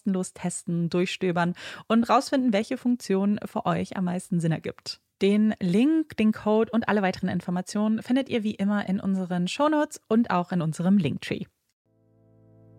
kostenlos testen, durchstöbern und rausfinden, welche Funktion für euch am meisten Sinn ergibt. Den Link, den Code und alle weiteren Informationen findet ihr wie immer in unseren Shownotes und auch in unserem Linktree.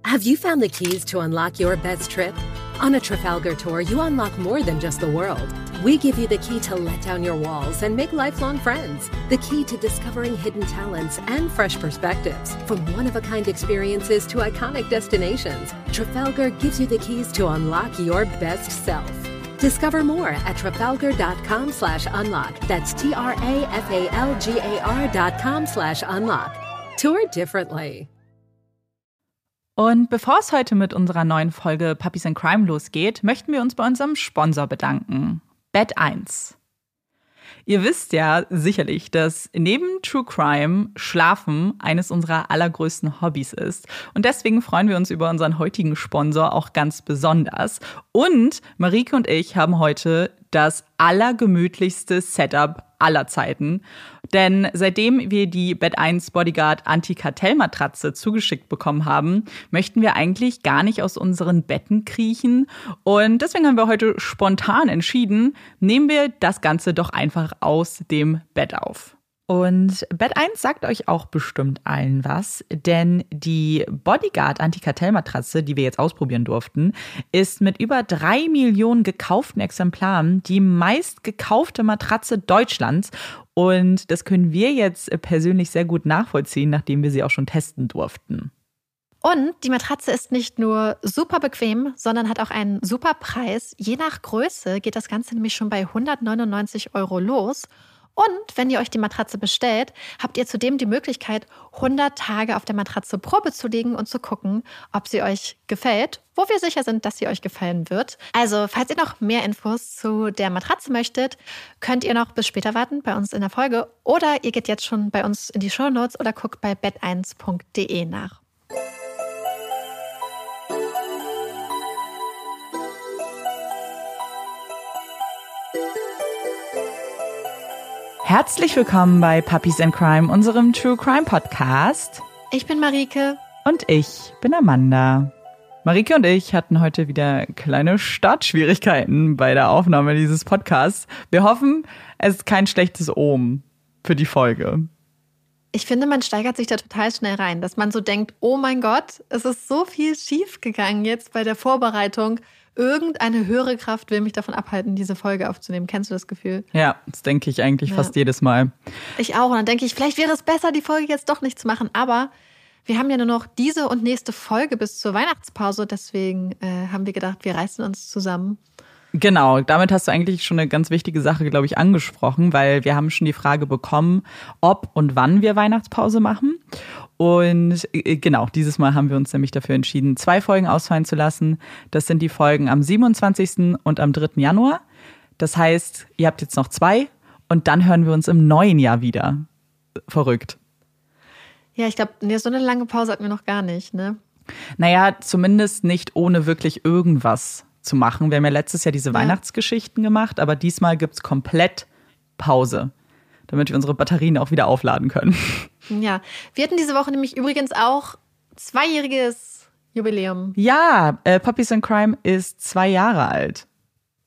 Have you found the keys to unlock your best trip? On a Trafalgar tour, you unlock more than just the world. We give you the key to let down your walls and make lifelong friends. The key to discovering hidden talents and fresh perspectives. From one of a kind experiences to iconic destinations, Trafalgar gives you the keys to unlock your best self. Discover more at trafalgar.com slash unlock. That's T R A F A L G A R dot com slash unlock. Tour differently. Und bevor es heute mit unserer neuen Folge Puppies and Crime losgeht, möchten wir uns bei unserem Sponsor bedanken. Bett 1. Ihr wisst ja sicherlich, dass neben True Crime Schlafen eines unserer allergrößten Hobbys ist. Und deswegen freuen wir uns über unseren heutigen Sponsor auch ganz besonders. Und Marike und ich haben heute das allergemütlichste Setup aller Zeiten. Denn seitdem wir die Bett 1 Bodyguard Anti-Kartell-Matratze zugeschickt bekommen haben, möchten wir eigentlich gar nicht aus unseren Betten kriechen. Und deswegen haben wir heute spontan entschieden, nehmen wir das Ganze doch einfach aus dem Bett auf. Und Bett 1 sagt euch auch bestimmt allen was, denn die Bodyguard Antikartellmatratze, die wir jetzt ausprobieren durften, ist mit über drei Millionen gekauften Exemplaren die meist gekaufte Matratze Deutschlands. Und das können wir jetzt persönlich sehr gut nachvollziehen, nachdem wir sie auch schon testen durften. Und die Matratze ist nicht nur super bequem, sondern hat auch einen super Preis. Je nach Größe geht das Ganze nämlich schon bei 199 Euro los. Und wenn ihr euch die Matratze bestellt, habt ihr zudem die Möglichkeit, 100 Tage auf der Matratze Probe zu legen und zu gucken, ob sie euch gefällt, wo wir sicher sind, dass sie euch gefallen wird. Also, falls ihr noch mehr Infos zu der Matratze möchtet, könnt ihr noch bis später warten bei uns in der Folge oder ihr geht jetzt schon bei uns in die Show Notes oder guckt bei bett1.de nach. Herzlich willkommen bei Puppies and Crime, unserem True Crime Podcast. Ich bin Marike. Und ich bin Amanda. Marike und ich hatten heute wieder kleine Startschwierigkeiten bei der Aufnahme dieses Podcasts. Wir hoffen, es ist kein schlechtes Ohm für die Folge. Ich finde, man steigert sich da total schnell rein, dass man so denkt, oh mein Gott, es ist so viel schief gegangen jetzt bei der Vorbereitung irgendeine höhere Kraft will mich davon abhalten, diese Folge aufzunehmen. Kennst du das Gefühl? Ja, das denke ich eigentlich ja. fast jedes Mal. Ich auch. Und dann denke ich, vielleicht wäre es besser, die Folge jetzt doch nicht zu machen. Aber wir haben ja nur noch diese und nächste Folge bis zur Weihnachtspause. Deswegen äh, haben wir gedacht, wir reißen uns zusammen. Genau, damit hast du eigentlich schon eine ganz wichtige Sache, glaube ich, angesprochen, weil wir haben schon die Frage bekommen, ob und wann wir Weihnachtspause machen. Und äh, genau, dieses Mal haben wir uns nämlich dafür entschieden, zwei Folgen ausfallen zu lassen. Das sind die Folgen am 27. und am 3. Januar. Das heißt, ihr habt jetzt noch zwei und dann hören wir uns im neuen Jahr wieder. Verrückt. Ja, ich glaube, so eine lange Pause hatten wir noch gar nicht, ne? Naja, zumindest nicht ohne wirklich irgendwas zu machen. Wir haben ja letztes Jahr diese ja. Weihnachtsgeschichten gemacht, aber diesmal gibt es komplett Pause, damit wir unsere Batterien auch wieder aufladen können. Ja, wir hatten diese Woche nämlich übrigens auch zweijähriges Jubiläum. Ja, äh, Puppies and Crime ist zwei Jahre alt.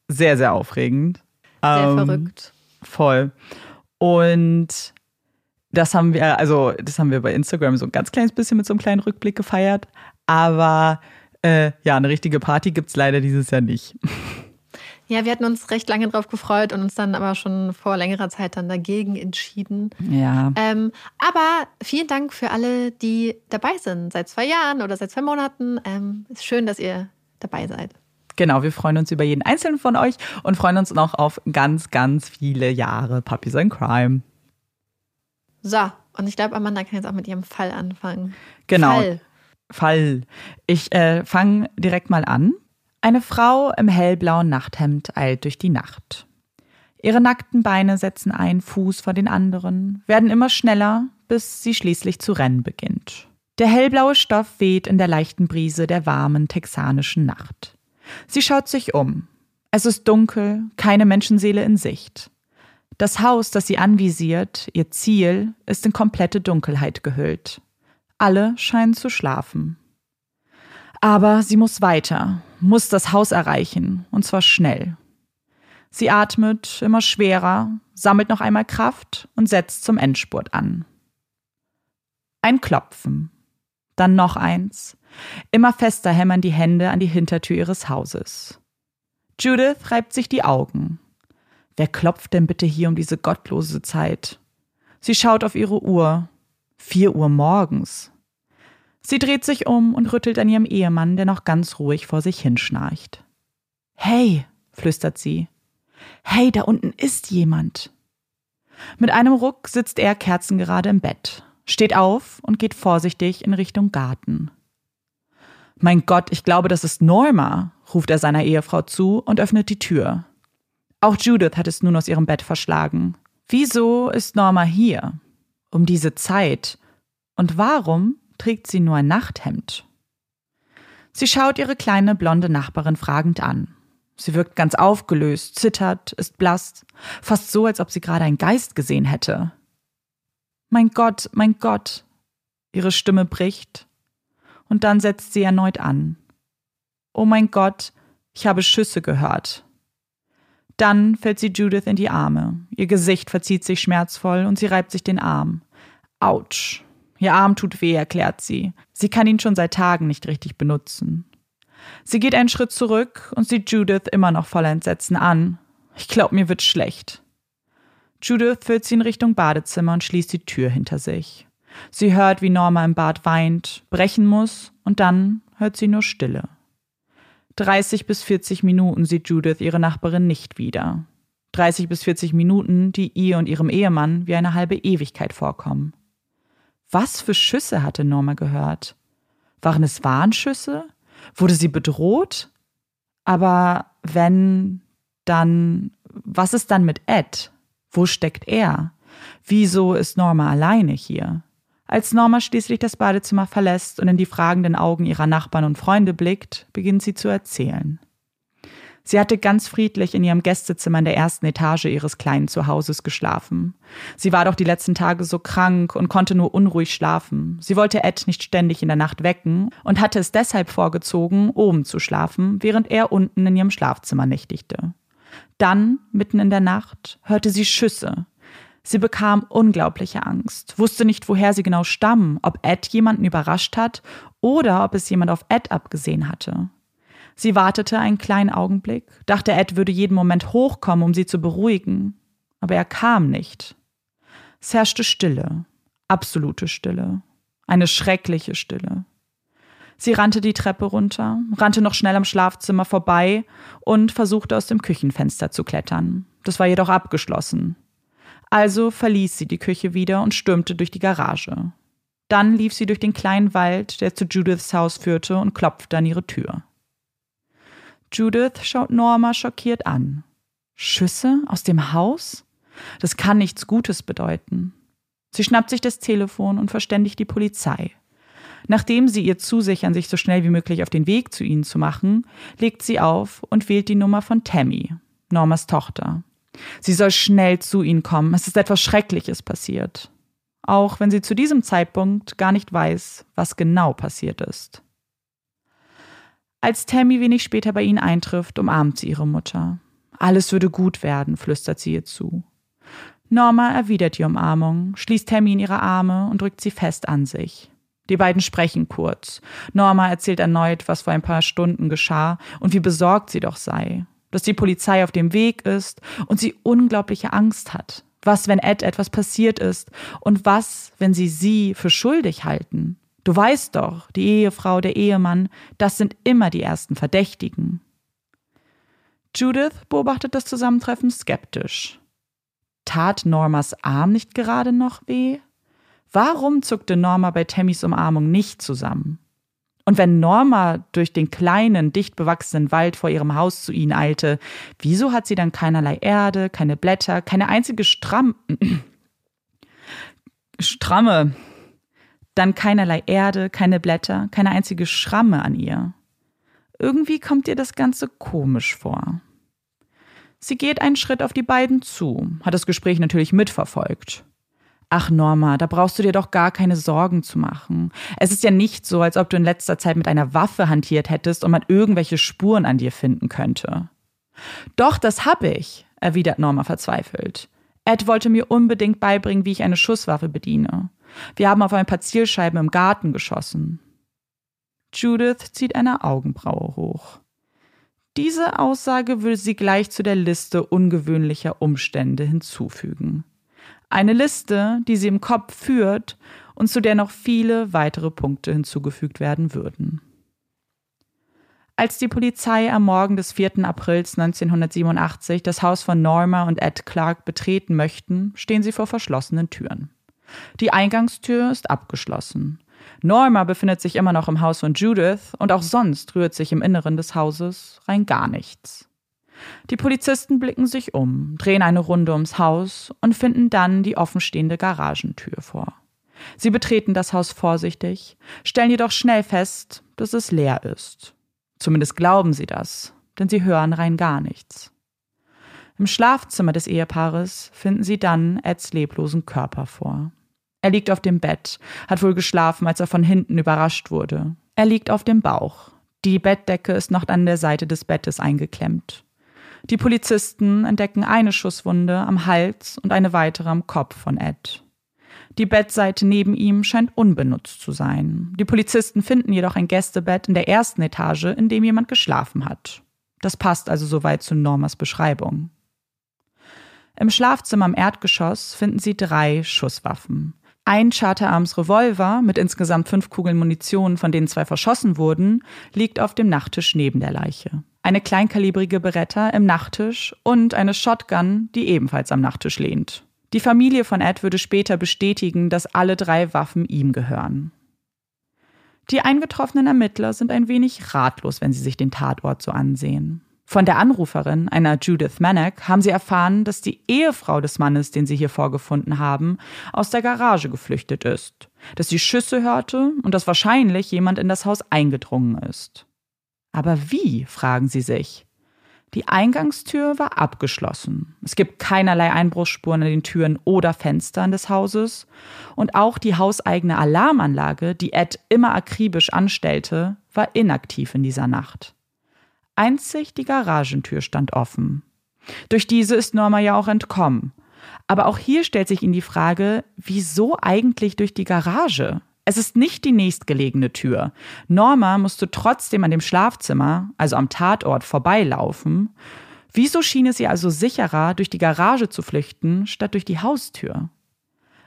Sehr, sehr aufregend. Sehr ähm, verrückt. Voll. Und das haben wir, also das haben wir bei Instagram so ein ganz kleines bisschen mit so einem kleinen Rückblick gefeiert. Aber äh, ja, eine richtige Party gibt es leider dieses Jahr nicht. Ja, wir hatten uns recht lange drauf gefreut und uns dann aber schon vor längerer Zeit dann dagegen entschieden. Ja. Ähm, aber vielen Dank für alle, die dabei sind, seit zwei Jahren oder seit zwei Monaten. Ähm, ist schön, dass ihr dabei seid. Genau, wir freuen uns über jeden einzelnen von euch und freuen uns noch auf ganz, ganz viele Jahre Puppies in Crime. So, und ich glaube, Amanda kann jetzt auch mit ihrem Fall anfangen. Genau. Fall. Fall. Ich äh, fange direkt mal an. Eine Frau im hellblauen Nachthemd eilt durch die Nacht. Ihre nackten Beine setzen einen Fuß vor den anderen, werden immer schneller, bis sie schließlich zu rennen beginnt. Der hellblaue Stoff weht in der leichten Brise der warmen texanischen Nacht. Sie schaut sich um. Es ist dunkel, keine Menschenseele in Sicht. Das Haus, das sie anvisiert, ihr Ziel, ist in komplette Dunkelheit gehüllt. Alle scheinen zu schlafen. Aber sie muss weiter, muss das Haus erreichen, und zwar schnell. Sie atmet immer schwerer, sammelt noch einmal Kraft und setzt zum Endspurt an. Ein Klopfen, dann noch eins. Immer fester hämmern die Hände an die Hintertür ihres Hauses. Judith reibt sich die Augen. Wer klopft denn bitte hier um diese gottlose Zeit? Sie schaut auf ihre Uhr. Vier Uhr morgens. Sie dreht sich um und rüttelt an ihrem Ehemann, der noch ganz ruhig vor sich hinschnarcht. Hey, flüstert sie. Hey, da unten ist jemand. Mit einem Ruck sitzt er kerzengerade im Bett, steht auf und geht vorsichtig in Richtung Garten. Mein Gott, ich glaube, das ist Norma, ruft er seiner Ehefrau zu und öffnet die Tür. Auch Judith hat es nun aus ihrem Bett verschlagen. Wieso ist Norma hier? Um diese Zeit. Und warum trägt sie nur ein Nachthemd. Sie schaut ihre kleine blonde Nachbarin fragend an. Sie wirkt ganz aufgelöst, zittert, ist blass, fast so, als ob sie gerade einen Geist gesehen hätte. Mein Gott, mein Gott. Ihre Stimme bricht, und dann setzt sie erneut an. Oh mein Gott, ich habe Schüsse gehört. Dann fällt sie Judith in die Arme. Ihr Gesicht verzieht sich schmerzvoll und sie reibt sich den Arm. Autsch. Ihr Arm tut weh, erklärt sie. Sie kann ihn schon seit Tagen nicht richtig benutzen. Sie geht einen Schritt zurück und sieht Judith immer noch voller Entsetzen an. Ich glaube, mir wird schlecht. Judith führt sie in Richtung Badezimmer und schließt die Tür hinter sich. Sie hört, wie Norma im Bad weint, brechen muss und dann hört sie nur Stille. 30 bis 40 Minuten sieht Judith ihre Nachbarin nicht wieder. 30 bis 40 Minuten, die ihr und ihrem Ehemann wie eine halbe Ewigkeit vorkommen. Was für Schüsse hatte Norma gehört? Waren es Warnschüsse? Wurde sie bedroht? Aber wenn, dann, was ist dann mit Ed? Wo steckt er? Wieso ist Norma alleine hier? Als Norma schließlich das Badezimmer verlässt und in die fragenden Augen ihrer Nachbarn und Freunde blickt, beginnt sie zu erzählen. Sie hatte ganz friedlich in ihrem Gästezimmer in der ersten Etage ihres kleinen Zuhauses geschlafen. Sie war doch die letzten Tage so krank und konnte nur unruhig schlafen. Sie wollte Ed nicht ständig in der Nacht wecken und hatte es deshalb vorgezogen, oben zu schlafen, während er unten in ihrem Schlafzimmer nächtigte. Dann, mitten in der Nacht, hörte sie Schüsse. Sie bekam unglaubliche Angst, wusste nicht, woher sie genau stammen, ob Ed jemanden überrascht hat oder ob es jemand auf Ed abgesehen hatte. Sie wartete einen kleinen Augenblick, dachte, Ed würde jeden Moment hochkommen, um sie zu beruhigen. Aber er kam nicht. Es herrschte Stille, absolute Stille, eine schreckliche Stille. Sie rannte die Treppe runter, rannte noch schnell am Schlafzimmer vorbei und versuchte aus dem Küchenfenster zu klettern. Das war jedoch abgeschlossen. Also verließ sie die Küche wieder und stürmte durch die Garage. Dann lief sie durch den kleinen Wald, der zu Judiths Haus führte, und klopfte an ihre Tür. Judith schaut Norma schockiert an. Schüsse aus dem Haus? Das kann nichts Gutes bedeuten. Sie schnappt sich das Telefon und verständigt die Polizei. Nachdem sie ihr zusichern, sich so schnell wie möglich auf den Weg zu ihnen zu machen, legt sie auf und wählt die Nummer von Tammy, Normas Tochter. Sie soll schnell zu ihnen kommen. Es ist etwas Schreckliches passiert. Auch wenn sie zu diesem Zeitpunkt gar nicht weiß, was genau passiert ist. Als Tammy wenig später bei ihnen eintrifft, umarmt sie ihre Mutter. Alles würde gut werden, flüstert sie ihr zu. Norma erwidert die Umarmung, schließt Tammy in ihre Arme und drückt sie fest an sich. Die beiden sprechen kurz. Norma erzählt erneut, was vor ein paar Stunden geschah und wie besorgt sie doch sei. Dass die Polizei auf dem Weg ist und sie unglaubliche Angst hat. Was, wenn Ed etwas passiert ist? Und was, wenn sie sie für schuldig halten? Du weißt doch, die Ehefrau, der Ehemann, das sind immer die ersten Verdächtigen. Judith beobachtet das Zusammentreffen skeptisch. Tat Normas Arm nicht gerade noch weh? Warum zuckte Norma bei Tammys Umarmung nicht zusammen? Und wenn Norma durch den kleinen, dicht bewachsenen Wald vor ihrem Haus zu ihnen eilte, wieso hat sie dann keinerlei Erde, keine Blätter, keine einzige Stramm Stramme, dann keinerlei Erde, keine Blätter, keine einzige Schramme an ihr. Irgendwie kommt ihr das Ganze komisch vor. Sie geht einen Schritt auf die beiden zu, hat das Gespräch natürlich mitverfolgt. Ach Norma, da brauchst du dir doch gar keine Sorgen zu machen. Es ist ja nicht so, als ob du in letzter Zeit mit einer Waffe hantiert hättest und man irgendwelche Spuren an dir finden könnte. Doch, das hab ich, erwidert Norma verzweifelt. Ed wollte mir unbedingt beibringen, wie ich eine Schusswaffe bediene. Wir haben auf ein paar Zielscheiben im Garten geschossen. Judith zieht eine Augenbraue hoch. Diese Aussage würde sie gleich zu der Liste ungewöhnlicher Umstände hinzufügen. Eine Liste, die sie im Kopf führt und zu der noch viele weitere Punkte hinzugefügt werden würden. Als die Polizei am Morgen des 4. Aprils 1987 das Haus von Norma und Ed Clark betreten möchten, stehen sie vor verschlossenen Türen. Die Eingangstür ist abgeschlossen. Norma befindet sich immer noch im Haus von Judith und auch sonst rührt sich im Inneren des Hauses rein gar nichts. Die Polizisten blicken sich um, drehen eine Runde ums Haus und finden dann die offenstehende Garagentür vor. Sie betreten das Haus vorsichtig, stellen jedoch schnell fest, dass es leer ist. Zumindest glauben sie das, denn sie hören rein gar nichts. Im Schlafzimmer des Ehepaares finden sie dann Eds leblosen Körper vor. Er liegt auf dem Bett, hat wohl geschlafen, als er von hinten überrascht wurde. Er liegt auf dem Bauch. Die Bettdecke ist noch an der Seite des Bettes eingeklemmt. Die Polizisten entdecken eine Schusswunde am Hals und eine weitere am Kopf von Ed. Die Bettseite neben ihm scheint unbenutzt zu sein. Die Polizisten finden jedoch ein Gästebett in der ersten Etage, in dem jemand geschlafen hat. Das passt also soweit zu Normas Beschreibung. Im Schlafzimmer im Erdgeschoss finden sie drei Schusswaffen Ein Charterarms Revolver mit insgesamt fünf Kugeln Munition, von denen zwei verschossen wurden, liegt auf dem Nachttisch neben der Leiche. Eine kleinkalibrige Beretta im Nachttisch und eine Shotgun, die ebenfalls am Nachttisch lehnt. Die Familie von Ed würde später bestätigen, dass alle drei Waffen ihm gehören. Die eingetroffenen Ermittler sind ein wenig ratlos, wenn sie sich den Tatort so ansehen. Von der Anruferin, einer Judith Manek, haben sie erfahren, dass die Ehefrau des Mannes, den sie hier vorgefunden haben, aus der Garage geflüchtet ist, dass sie Schüsse hörte und dass wahrscheinlich jemand in das Haus eingedrungen ist. Aber wie, fragen sie sich. Die Eingangstür war abgeschlossen. Es gibt keinerlei Einbruchsspuren an den Türen oder Fenstern des Hauses. Und auch die hauseigene Alarmanlage, die Ed immer akribisch anstellte, war inaktiv in dieser Nacht. Einzig die Garagentür stand offen. Durch diese ist Norma ja auch entkommen. Aber auch hier stellt sich ihnen die Frage, wieso eigentlich durch die Garage? Es ist nicht die nächstgelegene Tür. Norma musste trotzdem an dem Schlafzimmer, also am Tatort, vorbeilaufen. Wieso schien es ihr also sicherer, durch die Garage zu flüchten, statt durch die Haustür?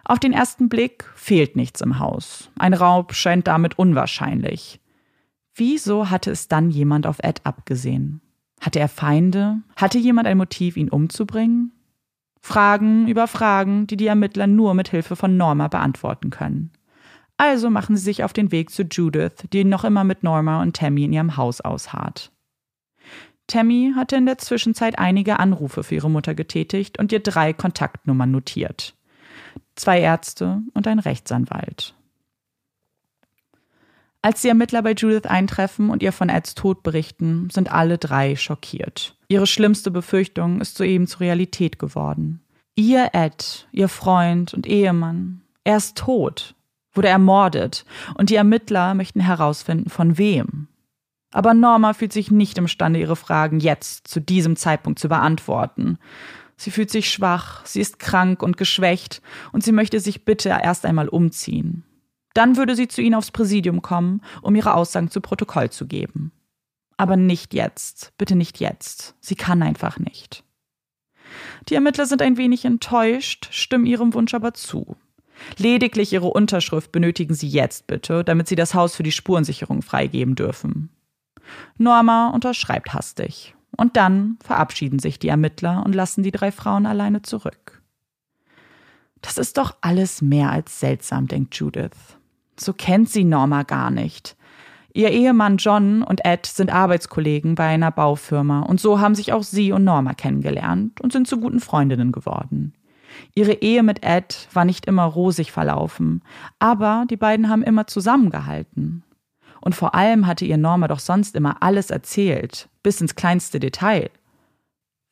Auf den ersten Blick fehlt nichts im Haus. Ein Raub scheint damit unwahrscheinlich. Wieso hatte es dann jemand auf Ed abgesehen? Hatte er Feinde? Hatte jemand ein Motiv, ihn umzubringen? Fragen über Fragen, die die Ermittler nur mit Hilfe von Norma beantworten können. Also machen sie sich auf den Weg zu Judith, die noch immer mit Norma und Tammy in ihrem Haus ausharrt. Tammy hatte in der Zwischenzeit einige Anrufe für ihre Mutter getätigt und ihr drei Kontaktnummern notiert. Zwei Ärzte und ein Rechtsanwalt. Als die Ermittler bei Judith eintreffen und ihr von Eds Tod berichten, sind alle drei schockiert. Ihre schlimmste Befürchtung ist soeben zur Realität geworden. Ihr Ed, ihr Freund und Ehemann, er ist tot, wurde ermordet und die Ermittler möchten herausfinden, von wem. Aber Norma fühlt sich nicht imstande, ihre Fragen jetzt, zu diesem Zeitpunkt zu beantworten. Sie fühlt sich schwach, sie ist krank und geschwächt und sie möchte sich bitte erst einmal umziehen. Dann würde sie zu ihnen aufs Präsidium kommen, um ihre Aussagen zu Protokoll zu geben. Aber nicht jetzt, bitte nicht jetzt. Sie kann einfach nicht. Die Ermittler sind ein wenig enttäuscht, stimmen ihrem Wunsch aber zu. Lediglich ihre Unterschrift benötigen sie jetzt bitte, damit sie das Haus für die Spurensicherung freigeben dürfen. Norma unterschreibt hastig. Und dann verabschieden sich die Ermittler und lassen die drei Frauen alleine zurück. Das ist doch alles mehr als seltsam, denkt Judith. So kennt sie Norma gar nicht. Ihr Ehemann John und Ed sind Arbeitskollegen bei einer Baufirma und so haben sich auch sie und Norma kennengelernt und sind zu guten Freundinnen geworden. Ihre Ehe mit Ed war nicht immer rosig verlaufen, aber die beiden haben immer zusammengehalten. Und vor allem hatte ihr Norma doch sonst immer alles erzählt, bis ins kleinste Detail.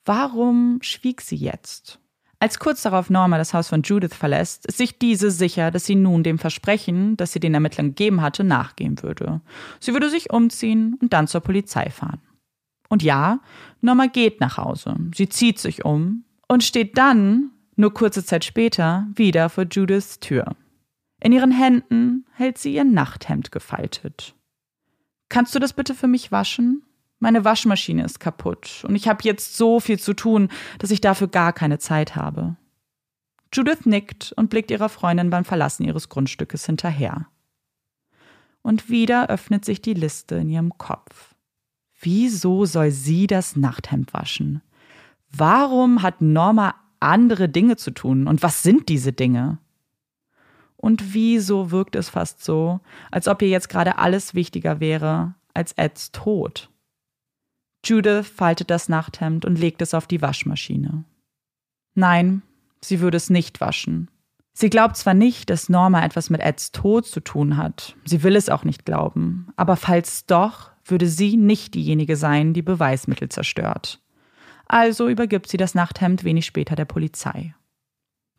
Warum schwieg sie jetzt? Als kurz darauf Norma das Haus von Judith verlässt, ist sich diese sicher, dass sie nun dem Versprechen, das sie den Ermittlern gegeben hatte, nachgehen würde. Sie würde sich umziehen und dann zur Polizei fahren. Und ja, Norma geht nach Hause. Sie zieht sich um und steht dann, nur kurze Zeit später, wieder vor Judiths Tür. In ihren Händen hält sie ihr Nachthemd gefaltet. Kannst du das bitte für mich waschen? Meine Waschmaschine ist kaputt und ich habe jetzt so viel zu tun, dass ich dafür gar keine Zeit habe. Judith nickt und blickt ihrer Freundin beim Verlassen ihres Grundstückes hinterher. Und wieder öffnet sich die Liste in ihrem Kopf. Wieso soll sie das Nachthemd waschen? Warum hat Norma andere Dinge zu tun? Und was sind diese Dinge? Und wieso wirkt es fast so, als ob ihr jetzt gerade alles wichtiger wäre als Eds Tod? Judith faltet das Nachthemd und legt es auf die Waschmaschine. Nein, sie würde es nicht waschen. Sie glaubt zwar nicht, dass Norma etwas mit Eds Tod zu tun hat, sie will es auch nicht glauben, aber falls doch, würde sie nicht diejenige sein, die Beweismittel zerstört. Also übergibt sie das Nachthemd wenig später der Polizei.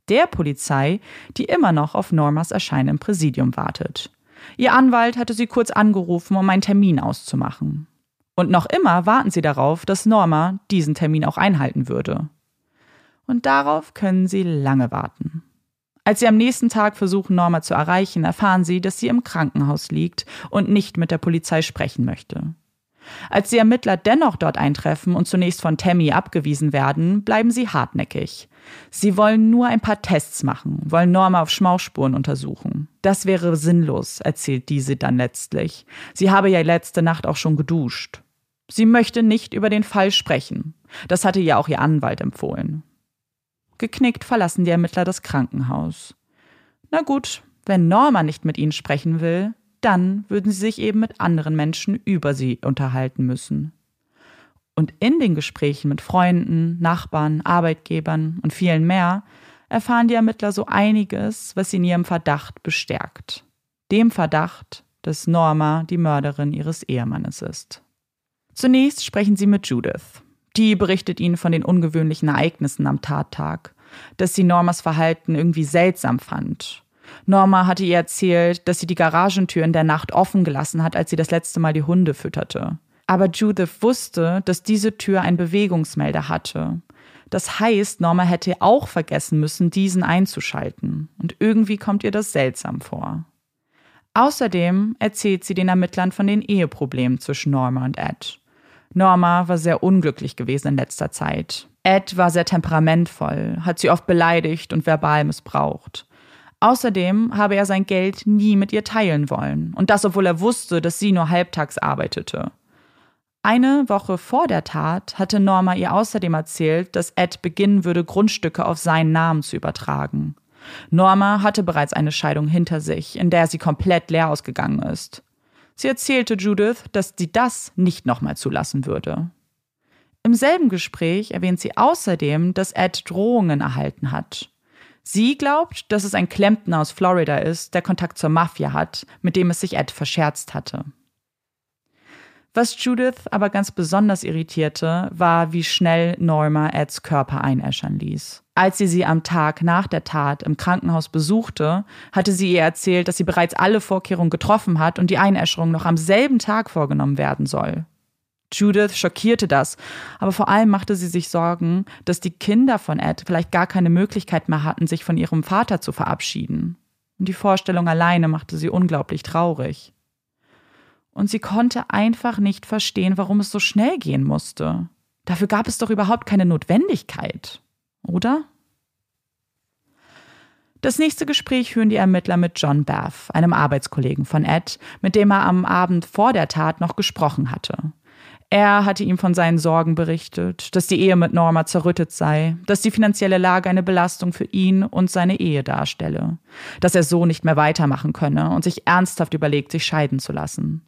Der Polizei, die immer noch auf Normas Erscheinen im Präsidium wartet. Ihr Anwalt hatte sie kurz angerufen, um einen Termin auszumachen. Und noch immer warten sie darauf, dass Norma diesen Termin auch einhalten würde. Und darauf können sie lange warten. Als sie am nächsten Tag versuchen, Norma zu erreichen, erfahren sie, dass sie im Krankenhaus liegt und nicht mit der Polizei sprechen möchte. Als die Ermittler dennoch dort eintreffen und zunächst von Tammy abgewiesen werden, bleiben sie hartnäckig. Sie wollen nur ein paar Tests machen, wollen Norma auf Schmauchspuren untersuchen. Das wäre sinnlos, erzählt diese dann letztlich. Sie habe ja letzte Nacht auch schon geduscht. Sie möchte nicht über den Fall sprechen. Das hatte ja auch ihr Anwalt empfohlen. Geknickt verlassen die Ermittler das Krankenhaus. Na gut, wenn Norma nicht mit ihnen sprechen will, dann würden sie sich eben mit anderen Menschen über sie unterhalten müssen. Und in den Gesprächen mit Freunden, Nachbarn, Arbeitgebern und vielen mehr erfahren die Ermittler so einiges, was sie in ihrem Verdacht bestärkt. Dem Verdacht, dass Norma die Mörderin ihres Ehemannes ist. Zunächst sprechen sie mit Judith. Die berichtet ihnen von den ungewöhnlichen Ereignissen am Tattag, dass sie Normas Verhalten irgendwie seltsam fand. Norma hatte ihr erzählt, dass sie die Garagentür in der Nacht offen gelassen hat, als sie das letzte Mal die Hunde fütterte. Aber Judith wusste, dass diese Tür einen Bewegungsmelder hatte. Das heißt, Norma hätte auch vergessen müssen, diesen einzuschalten. Und irgendwie kommt ihr das seltsam vor. Außerdem erzählt sie den Ermittlern von den Eheproblemen zwischen Norma und Ed. Norma war sehr unglücklich gewesen in letzter Zeit. Ed war sehr temperamentvoll, hat sie oft beleidigt und verbal missbraucht. Außerdem habe er sein Geld nie mit ihr teilen wollen. Und das, obwohl er wusste, dass sie nur halbtags arbeitete. Eine Woche vor der Tat hatte Norma ihr außerdem erzählt, dass Ed beginnen würde, Grundstücke auf seinen Namen zu übertragen. Norma hatte bereits eine Scheidung hinter sich, in der sie komplett leer ausgegangen ist. Sie erzählte Judith, dass sie das nicht nochmal zulassen würde. Im selben Gespräch erwähnt sie außerdem, dass Ed Drohungen erhalten hat. Sie glaubt, dass es ein Klempner aus Florida ist, der Kontakt zur Mafia hat, mit dem es sich Ed verscherzt hatte. Was Judith aber ganz besonders irritierte, war, wie schnell Norma Eds Körper einäschern ließ. Als sie sie am Tag nach der Tat im Krankenhaus besuchte, hatte sie ihr erzählt, dass sie bereits alle Vorkehrungen getroffen hat und die Einäscherung noch am selben Tag vorgenommen werden soll. Judith schockierte das, aber vor allem machte sie sich Sorgen, dass die Kinder von Ed vielleicht gar keine Möglichkeit mehr hatten, sich von ihrem Vater zu verabschieden. Und die Vorstellung alleine machte sie unglaublich traurig und sie konnte einfach nicht verstehen, warum es so schnell gehen musste. Dafür gab es doch überhaupt keine Notwendigkeit, oder? Das nächste Gespräch führen die Ermittler mit John Bath, einem Arbeitskollegen von Ed, mit dem er am Abend vor der Tat noch gesprochen hatte. Er hatte ihm von seinen Sorgen berichtet, dass die Ehe mit Norma zerrüttet sei, dass die finanzielle Lage eine Belastung für ihn und seine Ehe darstelle, dass er so nicht mehr weitermachen könne und sich ernsthaft überlegt, sich scheiden zu lassen.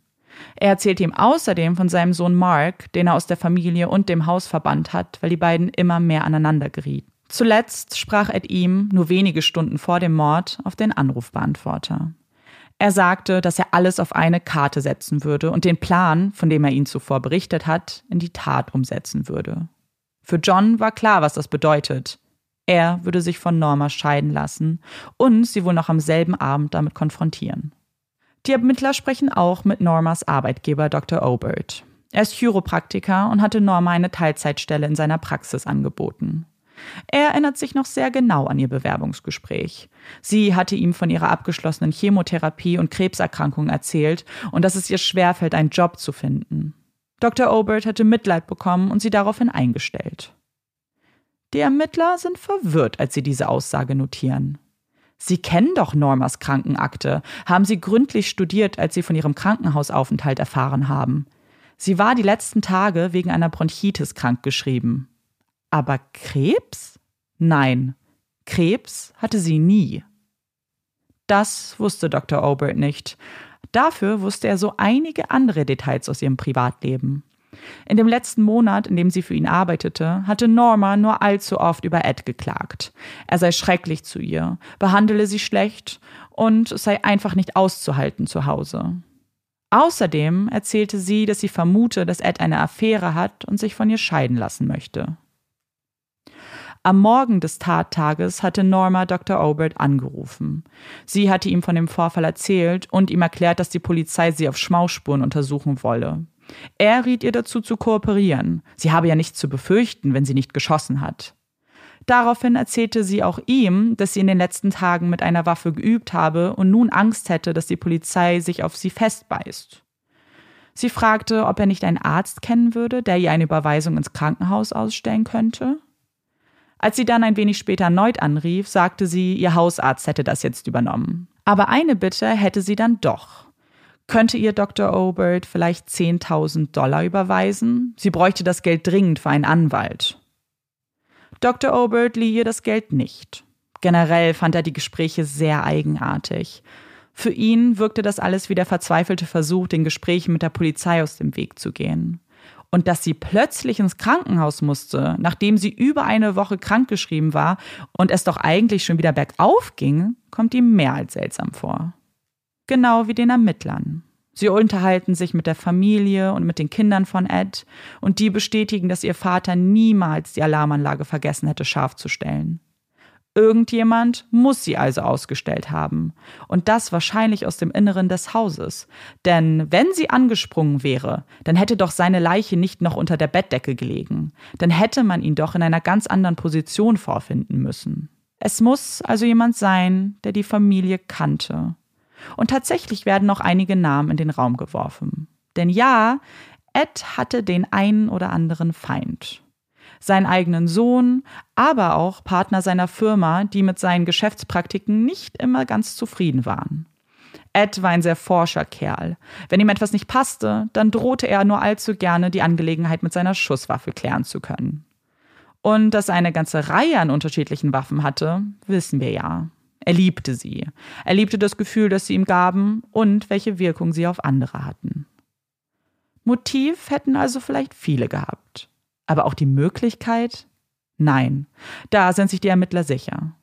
Er erzählte ihm außerdem von seinem Sohn Mark, den er aus der Familie und dem Haus verbannt hat, weil die beiden immer mehr aneinander gerieten. Zuletzt sprach Ed ihm, nur wenige Stunden vor dem Mord, auf den Anrufbeantworter. Er sagte, dass er alles auf eine Karte setzen würde und den Plan, von dem er ihn zuvor berichtet hat, in die Tat umsetzen würde. Für John war klar, was das bedeutet. Er würde sich von Norma scheiden lassen und sie wohl noch am selben Abend damit konfrontieren. Die Ermittler sprechen auch mit Normas Arbeitgeber Dr. Obert. Er ist Chiropraktiker und hatte Norma eine Teilzeitstelle in seiner Praxis angeboten. Er erinnert sich noch sehr genau an ihr Bewerbungsgespräch. Sie hatte ihm von ihrer abgeschlossenen Chemotherapie und Krebserkrankung erzählt und dass es ihr schwerfällt, einen Job zu finden. Dr. Obert hatte Mitleid bekommen und sie daraufhin eingestellt. Die Ermittler sind verwirrt, als sie diese Aussage notieren. Sie kennen doch Normas Krankenakte, haben sie gründlich studiert, als sie von ihrem Krankenhausaufenthalt erfahren haben. Sie war die letzten Tage wegen einer Bronchitis krankgeschrieben. Aber Krebs? Nein, Krebs hatte sie nie. Das wusste Dr. Obert nicht. Dafür wusste er so einige andere Details aus ihrem Privatleben. In dem letzten Monat, in dem sie für ihn arbeitete, hatte Norma nur allzu oft über Ed geklagt. Er sei schrecklich zu ihr, behandele sie schlecht und es sei einfach nicht auszuhalten zu Hause. Außerdem erzählte sie, dass sie vermute, dass Ed eine Affäre hat und sich von ihr scheiden lassen möchte. Am Morgen des Tattages hatte Norma Dr. Obert angerufen. Sie hatte ihm von dem Vorfall erzählt und ihm erklärt, dass die Polizei sie auf Schmausspuren untersuchen wolle. Er riet ihr dazu zu kooperieren. Sie habe ja nichts zu befürchten, wenn sie nicht geschossen hat. Daraufhin erzählte sie auch ihm, dass sie in den letzten Tagen mit einer Waffe geübt habe und nun Angst hätte, dass die Polizei sich auf sie festbeißt. Sie fragte, ob er nicht einen Arzt kennen würde, der ihr eine Überweisung ins Krankenhaus ausstellen könnte. Als sie dann ein wenig später erneut anrief, sagte sie, ihr Hausarzt hätte das jetzt übernommen. Aber eine Bitte hätte sie dann doch. Könnte ihr Dr. Obert vielleicht 10.000 Dollar überweisen? Sie bräuchte das Geld dringend für einen Anwalt. Dr. Obert lieh ihr das Geld nicht. Generell fand er die Gespräche sehr eigenartig. Für ihn wirkte das alles wie der verzweifelte Versuch, den Gesprächen mit der Polizei aus dem Weg zu gehen. Und dass sie plötzlich ins Krankenhaus musste, nachdem sie über eine Woche krankgeschrieben war und es doch eigentlich schon wieder bergauf ging, kommt ihm mehr als seltsam vor. Genau wie den Ermittlern. Sie unterhalten sich mit der Familie und mit den Kindern von Ed und die bestätigen, dass ihr Vater niemals die Alarmanlage vergessen hätte scharf zu stellen. Irgendjemand muss sie also ausgestellt haben. Und das wahrscheinlich aus dem Inneren des Hauses. Denn wenn sie angesprungen wäre, dann hätte doch seine Leiche nicht noch unter der Bettdecke gelegen. Dann hätte man ihn doch in einer ganz anderen Position vorfinden müssen. Es muss also jemand sein, der die Familie kannte. Und tatsächlich werden noch einige Namen in den Raum geworfen. Denn ja, Ed hatte den einen oder anderen Feind seinen eigenen Sohn, aber auch Partner seiner Firma, die mit seinen Geschäftspraktiken nicht immer ganz zufrieden waren. Ed war ein sehr forscher Kerl. Wenn ihm etwas nicht passte, dann drohte er nur allzu gerne, die Angelegenheit mit seiner Schusswaffe klären zu können. Und dass er eine ganze Reihe an unterschiedlichen Waffen hatte, wissen wir ja. Er liebte sie. Er liebte das Gefühl, das sie ihm gaben und welche Wirkung sie auf andere hatten. Motiv hätten also vielleicht viele gehabt. Aber auch die Möglichkeit? Nein, da sind sich die Ermittler sicher.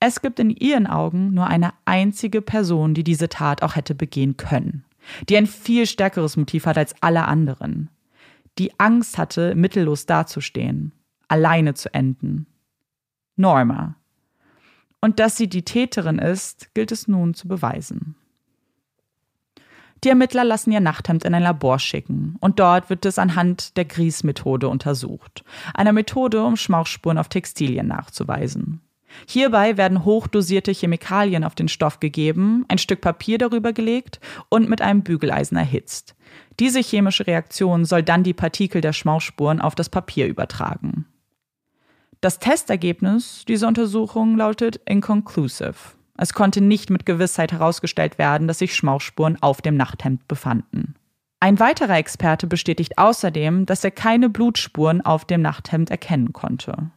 Es gibt in ihren Augen nur eine einzige Person, die diese Tat auch hätte begehen können, die ein viel stärkeres Motiv hat als alle anderen, die Angst hatte, mittellos dazustehen, alleine zu enden. Norma. Und dass sie die Täterin ist, gilt es nun zu beweisen. Die Ermittler lassen ihr Nachthemd in ein Labor schicken und dort wird es anhand der Gries-Methode untersucht, einer Methode, um Schmauchspuren auf Textilien nachzuweisen. Hierbei werden hochdosierte Chemikalien auf den Stoff gegeben, ein Stück Papier darüber gelegt und mit einem Bügeleisen erhitzt. Diese chemische Reaktion soll dann die Partikel der Schmauchspuren auf das Papier übertragen. Das Testergebnis dieser Untersuchung lautet inconclusive. Es konnte nicht mit Gewissheit herausgestellt werden, dass sich Schmauchspuren auf dem Nachthemd befanden. Ein weiterer Experte bestätigt außerdem, dass er keine Blutspuren auf dem Nachthemd erkennen konnte.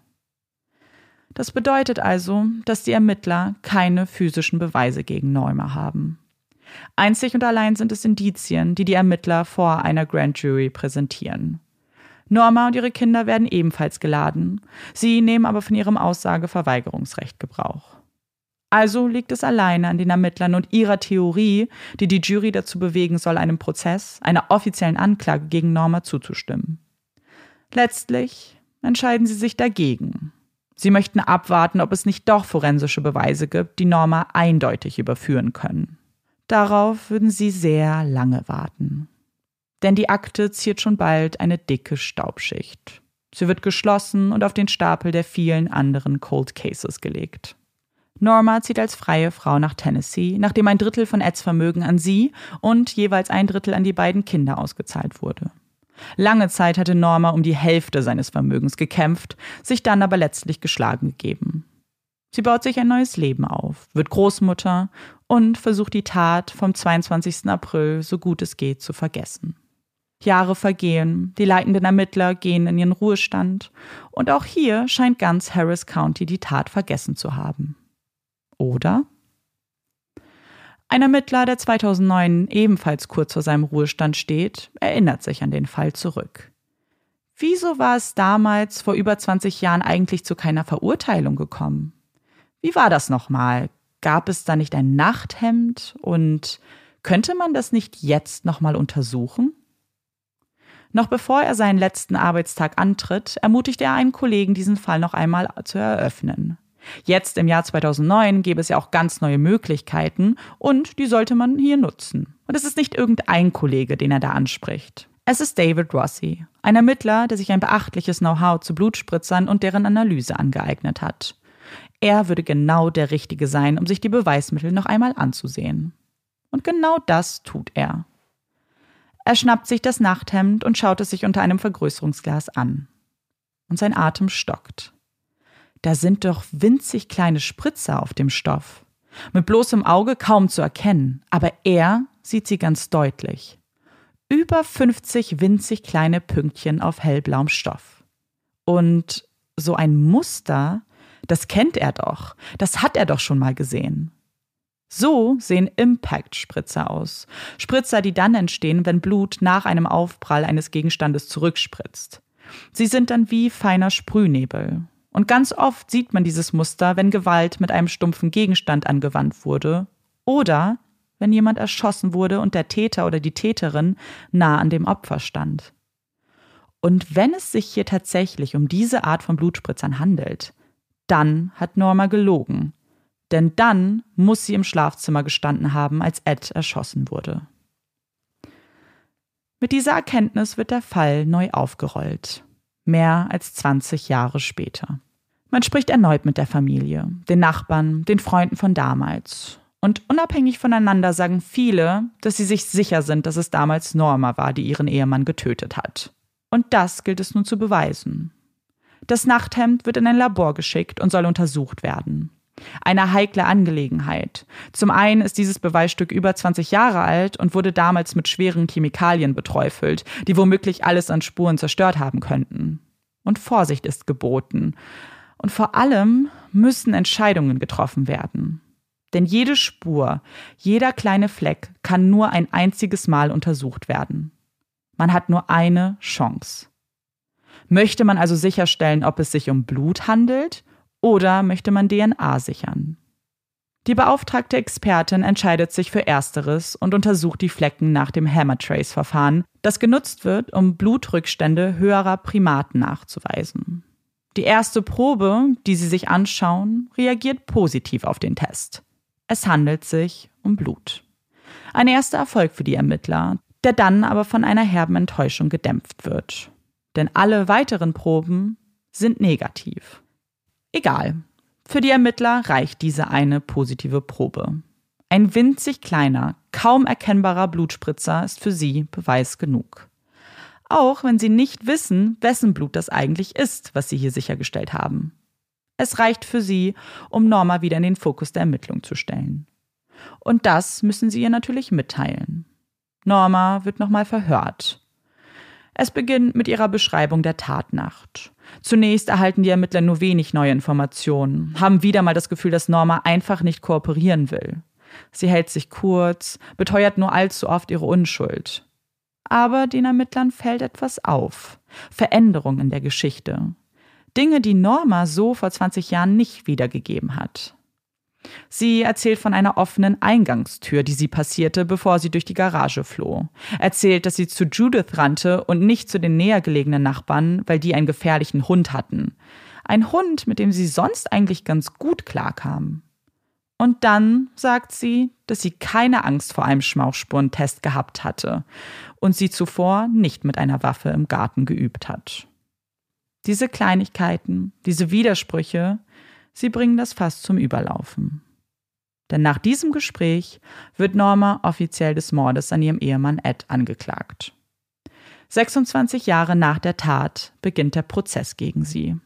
Das bedeutet also, dass die Ermittler keine physischen Beweise gegen Neumer haben. Einzig und allein sind es Indizien, die die Ermittler vor einer Grand Jury präsentieren. Norma und ihre Kinder werden ebenfalls geladen, sie nehmen aber von ihrem Aussageverweigerungsrecht Gebrauch. Also liegt es alleine an den Ermittlern und ihrer Theorie, die die Jury dazu bewegen soll, einem Prozess, einer offiziellen Anklage gegen Norma zuzustimmen. Letztlich entscheiden sie sich dagegen. Sie möchten abwarten, ob es nicht doch forensische Beweise gibt, die Norma eindeutig überführen können. Darauf würden sie sehr lange warten. Denn die Akte ziert schon bald eine dicke Staubschicht. Sie wird geschlossen und auf den Stapel der vielen anderen Cold Cases gelegt. Norma zieht als freie Frau nach Tennessee, nachdem ein Drittel von Eds Vermögen an sie und jeweils ein Drittel an die beiden Kinder ausgezahlt wurde. Lange Zeit hatte Norma um die Hälfte seines Vermögens gekämpft, sich dann aber letztlich geschlagen gegeben. Sie baut sich ein neues Leben auf, wird Großmutter und versucht die Tat vom 22. April so gut es geht zu vergessen. Jahre vergehen, die leitenden Ermittler gehen in ihren Ruhestand und auch hier scheint ganz Harris County die Tat vergessen zu haben. Oder? Ein Ermittler, der 2009 ebenfalls kurz vor seinem Ruhestand steht, erinnert sich an den Fall zurück. Wieso war es damals vor über 20 Jahren eigentlich zu keiner Verurteilung gekommen? Wie war das nochmal? Gab es da nicht ein Nachthemd und könnte man das nicht jetzt nochmal untersuchen? Noch bevor er seinen letzten Arbeitstag antritt, ermutigt er einen Kollegen, diesen Fall noch einmal zu eröffnen. Jetzt im Jahr 2009 gäbe es ja auch ganz neue Möglichkeiten und die sollte man hier nutzen. Und es ist nicht irgendein Kollege, den er da anspricht. Es ist David Rossi, ein Ermittler, der sich ein beachtliches Know-how zu Blutspritzern und deren Analyse angeeignet hat. Er würde genau der Richtige sein, um sich die Beweismittel noch einmal anzusehen. Und genau das tut er. Er schnappt sich das Nachthemd und schaut es sich unter einem Vergrößerungsglas an. Und sein Atem stockt. Da sind doch winzig kleine Spritzer auf dem Stoff. Mit bloßem Auge kaum zu erkennen, aber er sieht sie ganz deutlich. Über 50 winzig kleine Pünktchen auf hellblauem Stoff. Und so ein Muster, das kennt er doch, das hat er doch schon mal gesehen. So sehen Impact-Spritzer aus. Spritzer, die dann entstehen, wenn Blut nach einem Aufprall eines Gegenstandes zurückspritzt. Sie sind dann wie feiner Sprühnebel. Und ganz oft sieht man dieses Muster, wenn Gewalt mit einem stumpfen Gegenstand angewandt wurde oder wenn jemand erschossen wurde und der Täter oder die Täterin nah an dem Opfer stand. Und wenn es sich hier tatsächlich um diese Art von Blutspritzern handelt, dann hat Norma gelogen denn dann muss sie im Schlafzimmer gestanden haben, als Ed erschossen wurde. Mit dieser Erkenntnis wird der Fall neu aufgerollt. Mehr als 20 Jahre später. Man spricht erneut mit der Familie, den Nachbarn, den Freunden von damals. Und unabhängig voneinander sagen viele, dass sie sich sicher sind, dass es damals Norma war, die ihren Ehemann getötet hat. Und das gilt es nun zu beweisen. Das Nachthemd wird in ein Labor geschickt und soll untersucht werden. Eine heikle Angelegenheit. Zum einen ist dieses Beweisstück über 20 Jahre alt und wurde damals mit schweren Chemikalien beträufelt, die womöglich alles an Spuren zerstört haben könnten. Und Vorsicht ist geboten. Und vor allem müssen Entscheidungen getroffen werden. Denn jede Spur, jeder kleine Fleck kann nur ein einziges Mal untersucht werden. Man hat nur eine Chance. Möchte man also sicherstellen, ob es sich um Blut handelt oder möchte man DNA sichern? Die beauftragte Expertin entscheidet sich für Ersteres und untersucht die Flecken nach dem Hammer Trace Verfahren, das genutzt wird, um Blutrückstände höherer Primaten nachzuweisen. Die erste Probe, die sie sich anschauen, reagiert positiv auf den Test. Es handelt sich um Blut. Ein erster Erfolg für die Ermittler, der dann aber von einer herben Enttäuschung gedämpft wird. Denn alle weiteren Proben sind negativ. Egal. Für die Ermittler reicht diese eine positive Probe. Ein winzig kleiner, kaum erkennbarer Blutspritzer ist für sie Beweis genug. Auch wenn sie nicht wissen, wessen Blut das eigentlich ist, was sie hier sichergestellt haben. Es reicht für sie, um Norma wieder in den Fokus der Ermittlung zu stellen. Und das müssen sie ihr natürlich mitteilen. Norma wird nochmal verhört. Es beginnt mit ihrer Beschreibung der Tatnacht. Zunächst erhalten die Ermittler nur wenig neue Informationen, haben wieder mal das Gefühl, dass Norma einfach nicht kooperieren will. Sie hält sich kurz, beteuert nur allzu oft ihre Unschuld. Aber den Ermittlern fällt etwas auf. Veränderungen in der Geschichte. Dinge, die Norma so vor 20 Jahren nicht wiedergegeben hat. Sie erzählt von einer offenen Eingangstür, die sie passierte, bevor sie durch die Garage floh. Erzählt, dass sie zu Judith rannte und nicht zu den näher gelegenen Nachbarn, weil die einen gefährlichen Hund hatten. Ein Hund, mit dem sie sonst eigentlich ganz gut klarkam. Und dann sagt sie, dass sie keine Angst vor einem Schmauchspurentest gehabt hatte und sie zuvor nicht mit einer Waffe im Garten geübt hat. Diese Kleinigkeiten, diese Widersprüche, Sie bringen das Fass zum Überlaufen. Denn nach diesem Gespräch wird Norma offiziell des Mordes an ihrem Ehemann Ed angeklagt. 26 Jahre nach der Tat beginnt der Prozess gegen sie.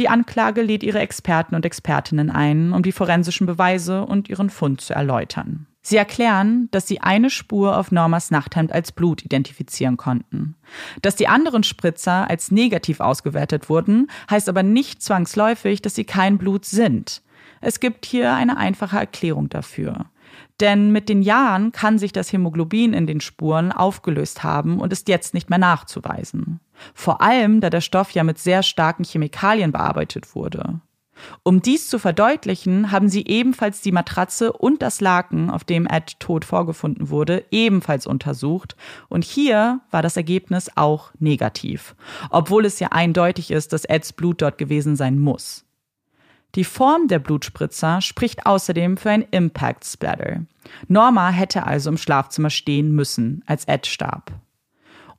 Die Anklage lädt ihre Experten und Expertinnen ein, um die forensischen Beweise und ihren Fund zu erläutern. Sie erklären, dass sie eine Spur auf Normas Nachthemd als Blut identifizieren konnten. Dass die anderen Spritzer als negativ ausgewertet wurden, heißt aber nicht zwangsläufig, dass sie kein Blut sind. Es gibt hier eine einfache Erklärung dafür. Denn mit den Jahren kann sich das Hämoglobin in den Spuren aufgelöst haben und ist jetzt nicht mehr nachzuweisen. Vor allem, da der Stoff ja mit sehr starken Chemikalien bearbeitet wurde. Um dies zu verdeutlichen, haben sie ebenfalls die Matratze und das Laken, auf dem Ed tot vorgefunden wurde, ebenfalls untersucht. Und hier war das Ergebnis auch negativ, obwohl es ja eindeutig ist, dass Eds Blut dort gewesen sein muss. Die Form der Blutspritzer spricht außerdem für ein Impact Splatter. Norma hätte also im Schlafzimmer stehen müssen, als Ed starb.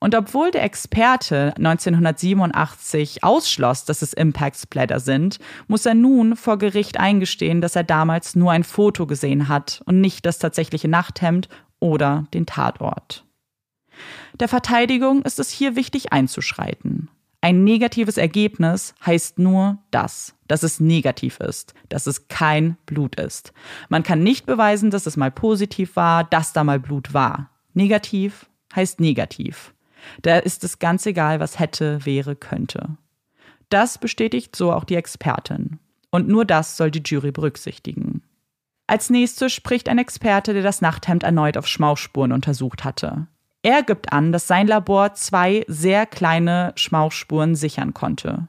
Und obwohl der Experte 1987 ausschloss, dass es Impact Splatter sind, muss er nun vor Gericht eingestehen, dass er damals nur ein Foto gesehen hat und nicht das tatsächliche Nachthemd oder den Tatort. Der Verteidigung ist es hier wichtig einzuschreiten. Ein negatives Ergebnis heißt nur das, dass es negativ ist, dass es kein Blut ist. Man kann nicht beweisen, dass es mal positiv war, dass da mal Blut war. Negativ heißt negativ. Da ist es ganz egal, was hätte, wäre, könnte. Das bestätigt so auch die Expertin. Und nur das soll die Jury berücksichtigen. Als nächstes spricht ein Experte, der das Nachthemd erneut auf Schmauchspuren untersucht hatte. Er gibt an, dass sein Labor zwei sehr kleine Schmauchspuren sichern konnte.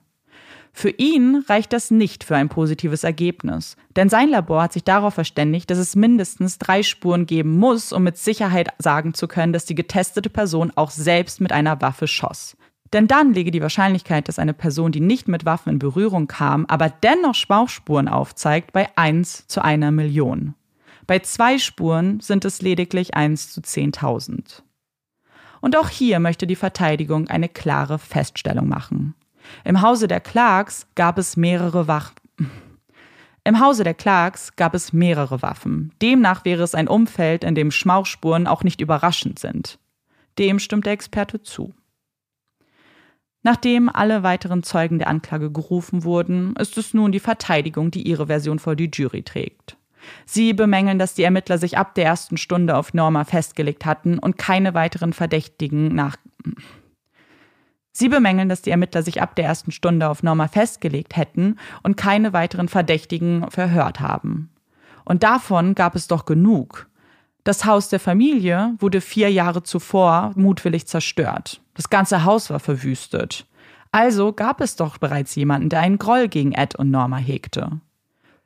Für ihn reicht das nicht für ein positives Ergebnis, denn sein Labor hat sich darauf verständigt, dass es mindestens drei Spuren geben muss, um mit Sicherheit sagen zu können, dass die getestete Person auch selbst mit einer Waffe schoss. Denn dann liege die Wahrscheinlichkeit, dass eine Person, die nicht mit Waffen in Berührung kam, aber dennoch Schmauchspuren aufzeigt, bei 1 zu einer Million. Bei zwei Spuren sind es lediglich 1 zu 10.000. Und auch hier möchte die Verteidigung eine klare Feststellung machen. Im Hause der Clarks gab es mehrere Wach im Hause der Clarks gab es mehrere Waffen. Demnach wäre es ein Umfeld, in dem Schmauchspuren auch nicht überraschend sind. Dem stimmt der Experte zu. Nachdem alle weiteren Zeugen der Anklage gerufen wurden, ist es nun die Verteidigung, die ihre Version vor die Jury trägt. Sie bemängeln, dass die Ermittler sich ab der ersten Stunde auf Norma festgelegt hatten und keine weiteren Verdächtigen nach. Sie bemängeln, dass die Ermittler sich ab der ersten Stunde auf Norma festgelegt hätten und keine weiteren Verdächtigen verhört haben. Und davon gab es doch genug. Das Haus der Familie wurde vier Jahre zuvor mutwillig zerstört. Das ganze Haus war verwüstet. Also gab es doch bereits jemanden, der einen Groll gegen Ed und Norma hegte.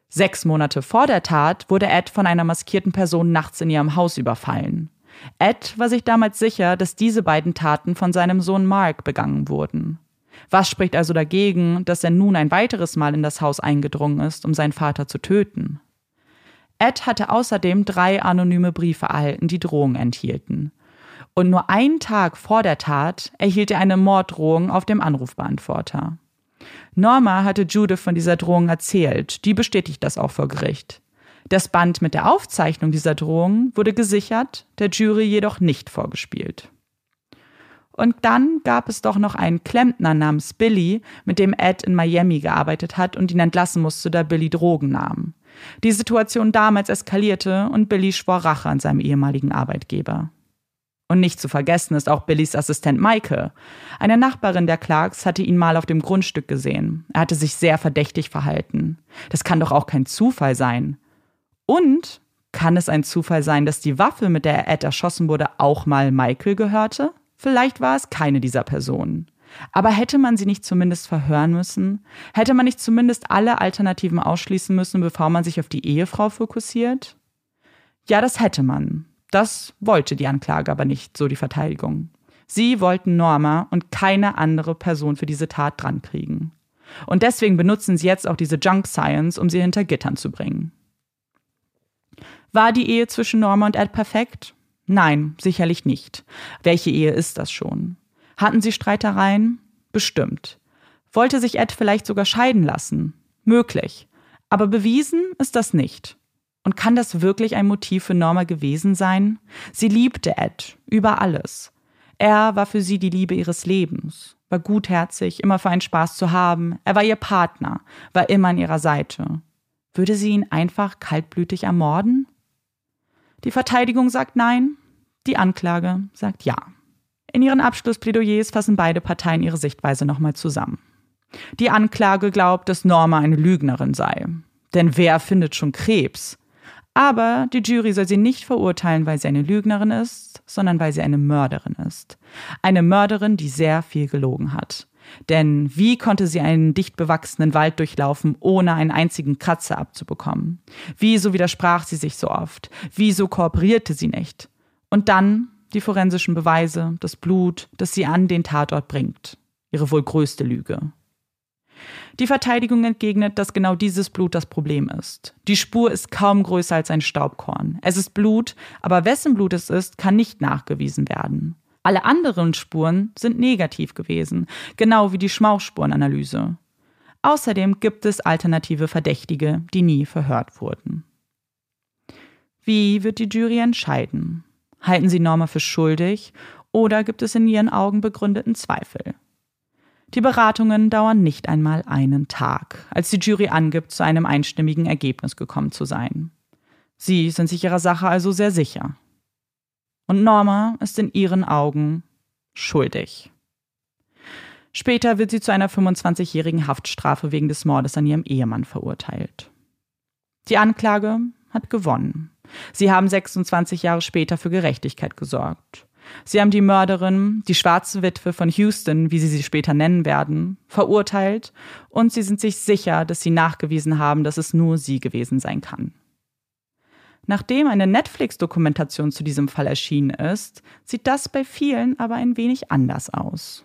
Sechs Monate vor der Tat wurde Ed von einer maskierten Person nachts in ihrem Haus überfallen. Ed war sich damals sicher, dass diese beiden Taten von seinem Sohn Mark begangen wurden. Was spricht also dagegen, dass er nun ein weiteres Mal in das Haus eingedrungen ist, um seinen Vater zu töten? Ed hatte außerdem drei anonyme Briefe erhalten, die Drohungen enthielten. Und nur einen Tag vor der Tat erhielt er eine Morddrohung auf dem Anrufbeantworter. Norma hatte Judith von dieser Drohung erzählt. Die bestätigt das auch vor Gericht. Das Band mit der Aufzeichnung dieser Drohung wurde gesichert, der Jury jedoch nicht vorgespielt. Und dann gab es doch noch einen Klempner namens Billy, mit dem Ed in Miami gearbeitet hat und ihn entlassen musste, da Billy Drogen nahm. Die Situation damals eskalierte und Billy schwor Rache an seinem ehemaligen Arbeitgeber. Und nicht zu vergessen ist auch Billys Assistent Maike. Eine Nachbarin der Clarks hatte ihn mal auf dem Grundstück gesehen. Er hatte sich sehr verdächtig verhalten. Das kann doch auch kein Zufall sein. Und kann es ein Zufall sein, dass die Waffe, mit der Ed erschossen wurde, auch mal Michael gehörte? Vielleicht war es keine dieser Personen. Aber hätte man sie nicht zumindest verhören müssen? Hätte man nicht zumindest alle Alternativen ausschließen müssen, bevor man sich auf die Ehefrau fokussiert? Ja, das hätte man. Das wollte die Anklage aber nicht, so die Verteidigung. Sie wollten Norma und keine andere Person für diese Tat drankriegen. Und deswegen benutzen sie jetzt auch diese Junk Science, um sie hinter Gittern zu bringen. War die Ehe zwischen Norma und Ed perfekt? Nein, sicherlich nicht. Welche Ehe ist das schon? Hatten sie Streitereien? Bestimmt. Wollte sich Ed vielleicht sogar scheiden lassen? Möglich. Aber bewiesen ist das nicht. Und kann das wirklich ein Motiv für Norma gewesen sein? Sie liebte Ed über alles. Er war für sie die Liebe ihres Lebens, war gutherzig, immer für einen Spaß zu haben, er war ihr Partner, war immer an ihrer Seite. Würde sie ihn einfach kaltblütig ermorden? Die Verteidigung sagt nein, die Anklage sagt ja. In ihren Abschlussplädoyers fassen beide Parteien ihre Sichtweise nochmal zusammen. Die Anklage glaubt, dass Norma eine Lügnerin sei. Denn wer findet schon Krebs? Aber die Jury soll sie nicht verurteilen, weil sie eine Lügnerin ist, sondern weil sie eine Mörderin ist. Eine Mörderin, die sehr viel gelogen hat. Denn wie konnte sie einen dicht bewachsenen Wald durchlaufen, ohne einen einzigen Kratzer abzubekommen? Wieso widersprach sie sich so oft? Wieso kooperierte sie nicht? Und dann die forensischen Beweise, das Blut, das sie an den Tatort bringt. Ihre wohl größte Lüge. Die Verteidigung entgegnet, dass genau dieses Blut das Problem ist. Die Spur ist kaum größer als ein Staubkorn. Es ist Blut, aber wessen Blut es ist, kann nicht nachgewiesen werden. Alle anderen Spuren sind negativ gewesen, genau wie die Schmauchspurenanalyse. Außerdem gibt es alternative Verdächtige, die nie verhört wurden. Wie wird die Jury entscheiden? Halten sie Norma für schuldig Oder gibt es in ihren Augen begründeten Zweifel? Die Beratungen dauern nicht einmal einen Tag, als die Jury angibt, zu einem einstimmigen Ergebnis gekommen zu sein. Sie sind sich ihrer Sache also sehr sicher. Und Norma ist in ihren Augen schuldig. Später wird sie zu einer 25-jährigen Haftstrafe wegen des Mordes an ihrem Ehemann verurteilt. Die Anklage hat gewonnen. Sie haben 26 Jahre später für Gerechtigkeit gesorgt. Sie haben die Mörderin, die schwarze Witwe von Houston, wie sie sie später nennen werden, verurteilt und sie sind sich sicher, dass sie nachgewiesen haben, dass es nur sie gewesen sein kann. Nachdem eine Netflix-Dokumentation zu diesem Fall erschienen ist, sieht das bei vielen aber ein wenig anders aus.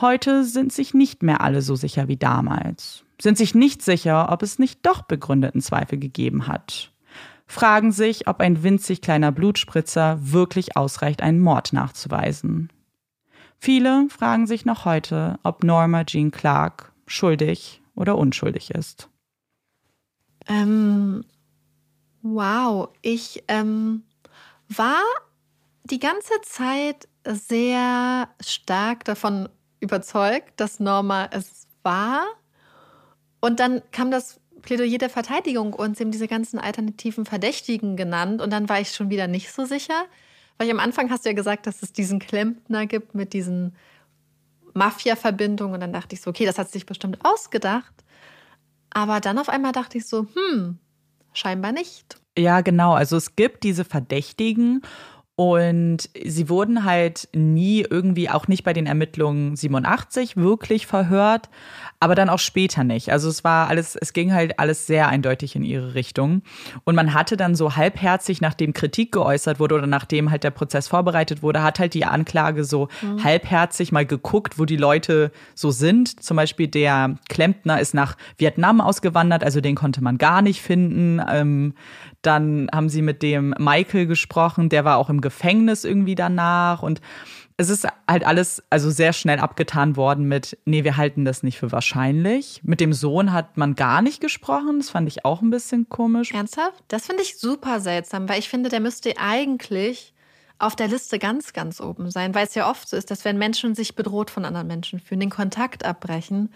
Heute sind sich nicht mehr alle so sicher wie damals, sind sich nicht sicher, ob es nicht doch begründeten Zweifel gegeben hat, fragen sich, ob ein winzig kleiner Blutspritzer wirklich ausreicht, einen Mord nachzuweisen. Viele fragen sich noch heute, ob Norma Jean Clark schuldig oder unschuldig ist. Ähm, wow, ich ähm, war die ganze Zeit sehr stark davon überzeugt, dass Norma es war. Und dann kam das Plädoyer der Verteidigung und sie haben diese ganzen alternativen Verdächtigen genannt. Und dann war ich schon wieder nicht so sicher. Weil ich am Anfang hast du ja gesagt, dass es diesen Klempner gibt mit diesen Mafia-Verbindungen. Und dann dachte ich so, okay, das hat sich bestimmt ausgedacht. Aber dann auf einmal dachte ich so, hm, scheinbar nicht. Ja, genau. Also es gibt diese Verdächtigen und sie wurden halt nie irgendwie, auch nicht bei den Ermittlungen 87 wirklich verhört, aber dann auch später nicht. Also es war alles, es ging halt alles sehr eindeutig in ihre Richtung. Und man hatte dann so halbherzig, nachdem Kritik geäußert wurde oder nachdem halt der Prozess vorbereitet wurde, hat halt die Anklage so mhm. halbherzig mal geguckt, wo die Leute so sind. Zum Beispiel der Klempner ist nach Vietnam ausgewandert, also den konnte man gar nicht finden. Ähm, dann haben sie mit dem Michael gesprochen, der war auch im Gefängnis irgendwie danach und es ist halt alles also sehr schnell abgetan worden mit, nee, wir halten das nicht für wahrscheinlich. Mit dem Sohn hat man gar nicht gesprochen. Das fand ich auch ein bisschen komisch. Ernsthaft? Das finde ich super seltsam, weil ich finde, der müsste eigentlich auf der Liste ganz, ganz oben sein, weil es ja oft so ist, dass wenn Menschen sich bedroht von anderen Menschen fühlen, den Kontakt abbrechen,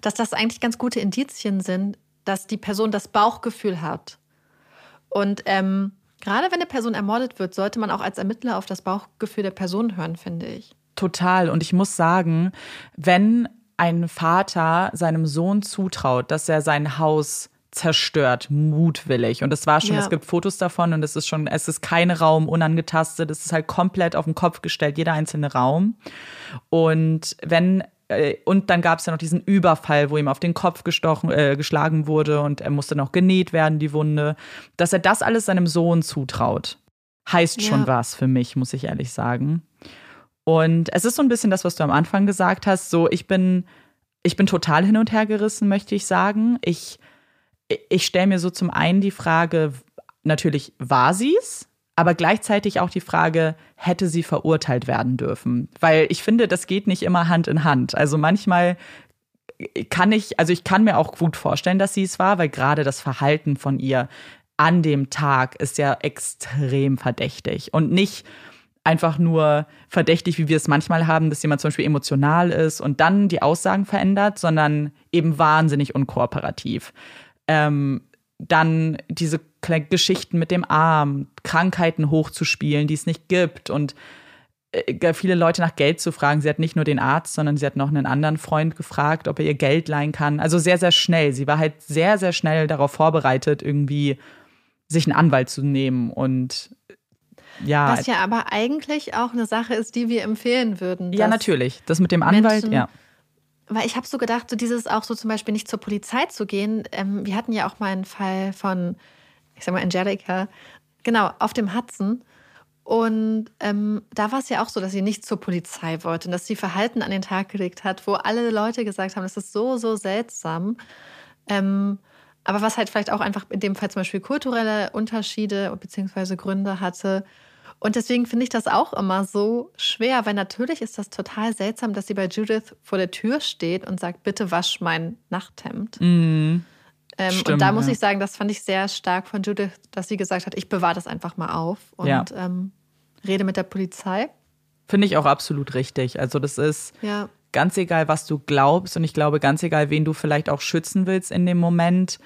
dass das eigentlich ganz gute Indizien sind, dass die Person das Bauchgefühl hat, und ähm, gerade wenn eine Person ermordet wird, sollte man auch als Ermittler auf das Bauchgefühl der Person hören, finde ich. Total. Und ich muss sagen, wenn ein Vater seinem Sohn zutraut, dass er sein Haus zerstört, mutwillig. Und es war schon, ja. es gibt Fotos davon und es ist schon, es ist kein Raum unangetastet, es ist halt komplett auf den Kopf gestellt, jeder einzelne Raum. Und wenn und dann gab es ja noch diesen Überfall, wo ihm auf den Kopf gestochen, äh, geschlagen wurde und er musste noch genäht werden, die Wunde. Dass er das alles seinem Sohn zutraut, heißt schon ja. was für mich, muss ich ehrlich sagen. Und es ist so ein bisschen das, was du am Anfang gesagt hast. So, ich bin, ich bin total hin und her gerissen, möchte ich sagen. Ich, ich stelle mir so zum einen die Frage, natürlich, war sie es? Aber gleichzeitig auch die Frage, hätte sie verurteilt werden dürfen? Weil ich finde, das geht nicht immer Hand in Hand. Also manchmal kann ich, also ich kann mir auch gut vorstellen, dass sie es war, weil gerade das Verhalten von ihr an dem Tag ist ja extrem verdächtig und nicht einfach nur verdächtig, wie wir es manchmal haben, dass jemand zum Beispiel emotional ist und dann die Aussagen verändert, sondern eben wahnsinnig unkooperativ. Ähm, dann diese Geschichten mit dem Arm, Krankheiten hochzuspielen, die es nicht gibt und äh, viele Leute nach Geld zu fragen. Sie hat nicht nur den Arzt, sondern sie hat noch einen anderen Freund gefragt, ob er ihr Geld leihen kann. Also sehr, sehr schnell. Sie war halt sehr, sehr schnell darauf vorbereitet, irgendwie sich einen Anwalt zu nehmen und ja. Was ja aber eigentlich auch eine Sache ist, die wir empfehlen würden. Ja, natürlich. Das mit dem Anwalt, Menschen, ja weil ich habe so gedacht, so dieses auch so zum Beispiel nicht zur Polizei zu gehen. Ähm, wir hatten ja auch mal einen Fall von, ich sag mal, Angelica, genau, auf dem Hudson. Und ähm, da war es ja auch so, dass sie nicht zur Polizei wollte und dass sie Verhalten an den Tag gelegt hat, wo alle Leute gesagt haben, das ist so, so seltsam. Ähm, aber was halt vielleicht auch einfach in dem Fall zum Beispiel kulturelle Unterschiede bzw. Gründe hatte. Und deswegen finde ich das auch immer so schwer, weil natürlich ist das total seltsam, dass sie bei Judith vor der Tür steht und sagt, bitte wasch mein Nachthemd. Mm, ähm, stimmt, und da muss ja. ich sagen, das fand ich sehr stark von Judith, dass sie gesagt hat, ich bewahre das einfach mal auf und ja. ähm, rede mit der Polizei. Finde ich auch absolut richtig. Also das ist Ja. ganz egal, was du glaubst und ich glaube ganz egal, wen du vielleicht auch schützen willst in dem Moment.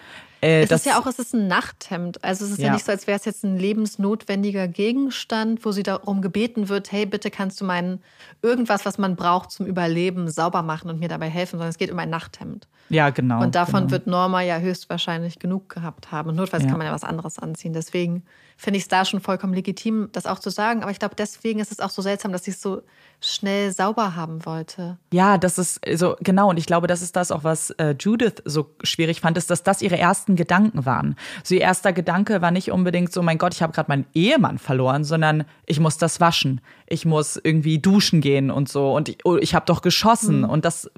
Äh, Es das, ist ja auch, es ist ein Nachthemd. Also es ist ja, Ja. nicht so, als wäre es jetzt ein lebensnotwendiger Gegenstand, wo sie darum gebeten wird, hey, bitte kannst du meinen irgendwas, was man braucht zum Überleben, sauber machen und mir dabei helfen, sondern es geht um ein Nachthemd. ja genau. und davon genau. wird Norma ja höchstwahrscheinlich genug gehabt haben. Und notfalls Ja. kann man ja was anderes anziehen. Deswegen finde ich es da schon vollkommen legitim, das auch zu sagen. Aber ich glaube, deswegen ist es auch so seltsam, dass sie es so schnell sauber haben wollte. Ja, das ist so, genau. Und ich glaube, das ist das auch, was äh, Judith so schwierig fand, ist, dass das ihre ersten Gedanken waren. So ihr erster Gedanke war nicht unbedingt so, mein Gott, ich habe gerade meinen Ehemann verloren, sondern ich muss das waschen. Ich muss irgendwie duschen gehen und so. Und ich, oh, ich habe doch geschossen. Mhm. Und das,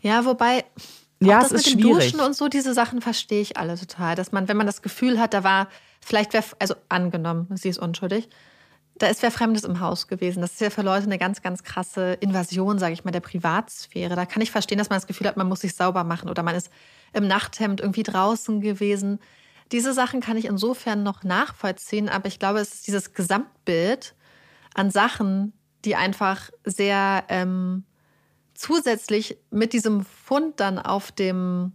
Ja, wobei. Ja, es das ist mit dem schwierig. Duschen und so, diese Sachen verstehe ich alle total. Dass man, wenn man das Gefühl hat, da war, vielleicht wäre, also angenommen, sie ist unschuldig, da ist wer Fremdes im Haus gewesen. Das ist ja für Leute eine ganz, ganz krasse Invasion, sage ich mal, der Privatsphäre. Da kann ich verstehen, dass man das Gefühl hat, man muss sich sauber machen oder man ist im Nachthemd irgendwie draußen gewesen. Diese Sachen kann ich insofern noch nachvollziehen, aber ich glaube, es ist dieses Gesamtbild an Sachen, die einfach sehr ähm, zusätzlich mit diesem Fund dann auf dem,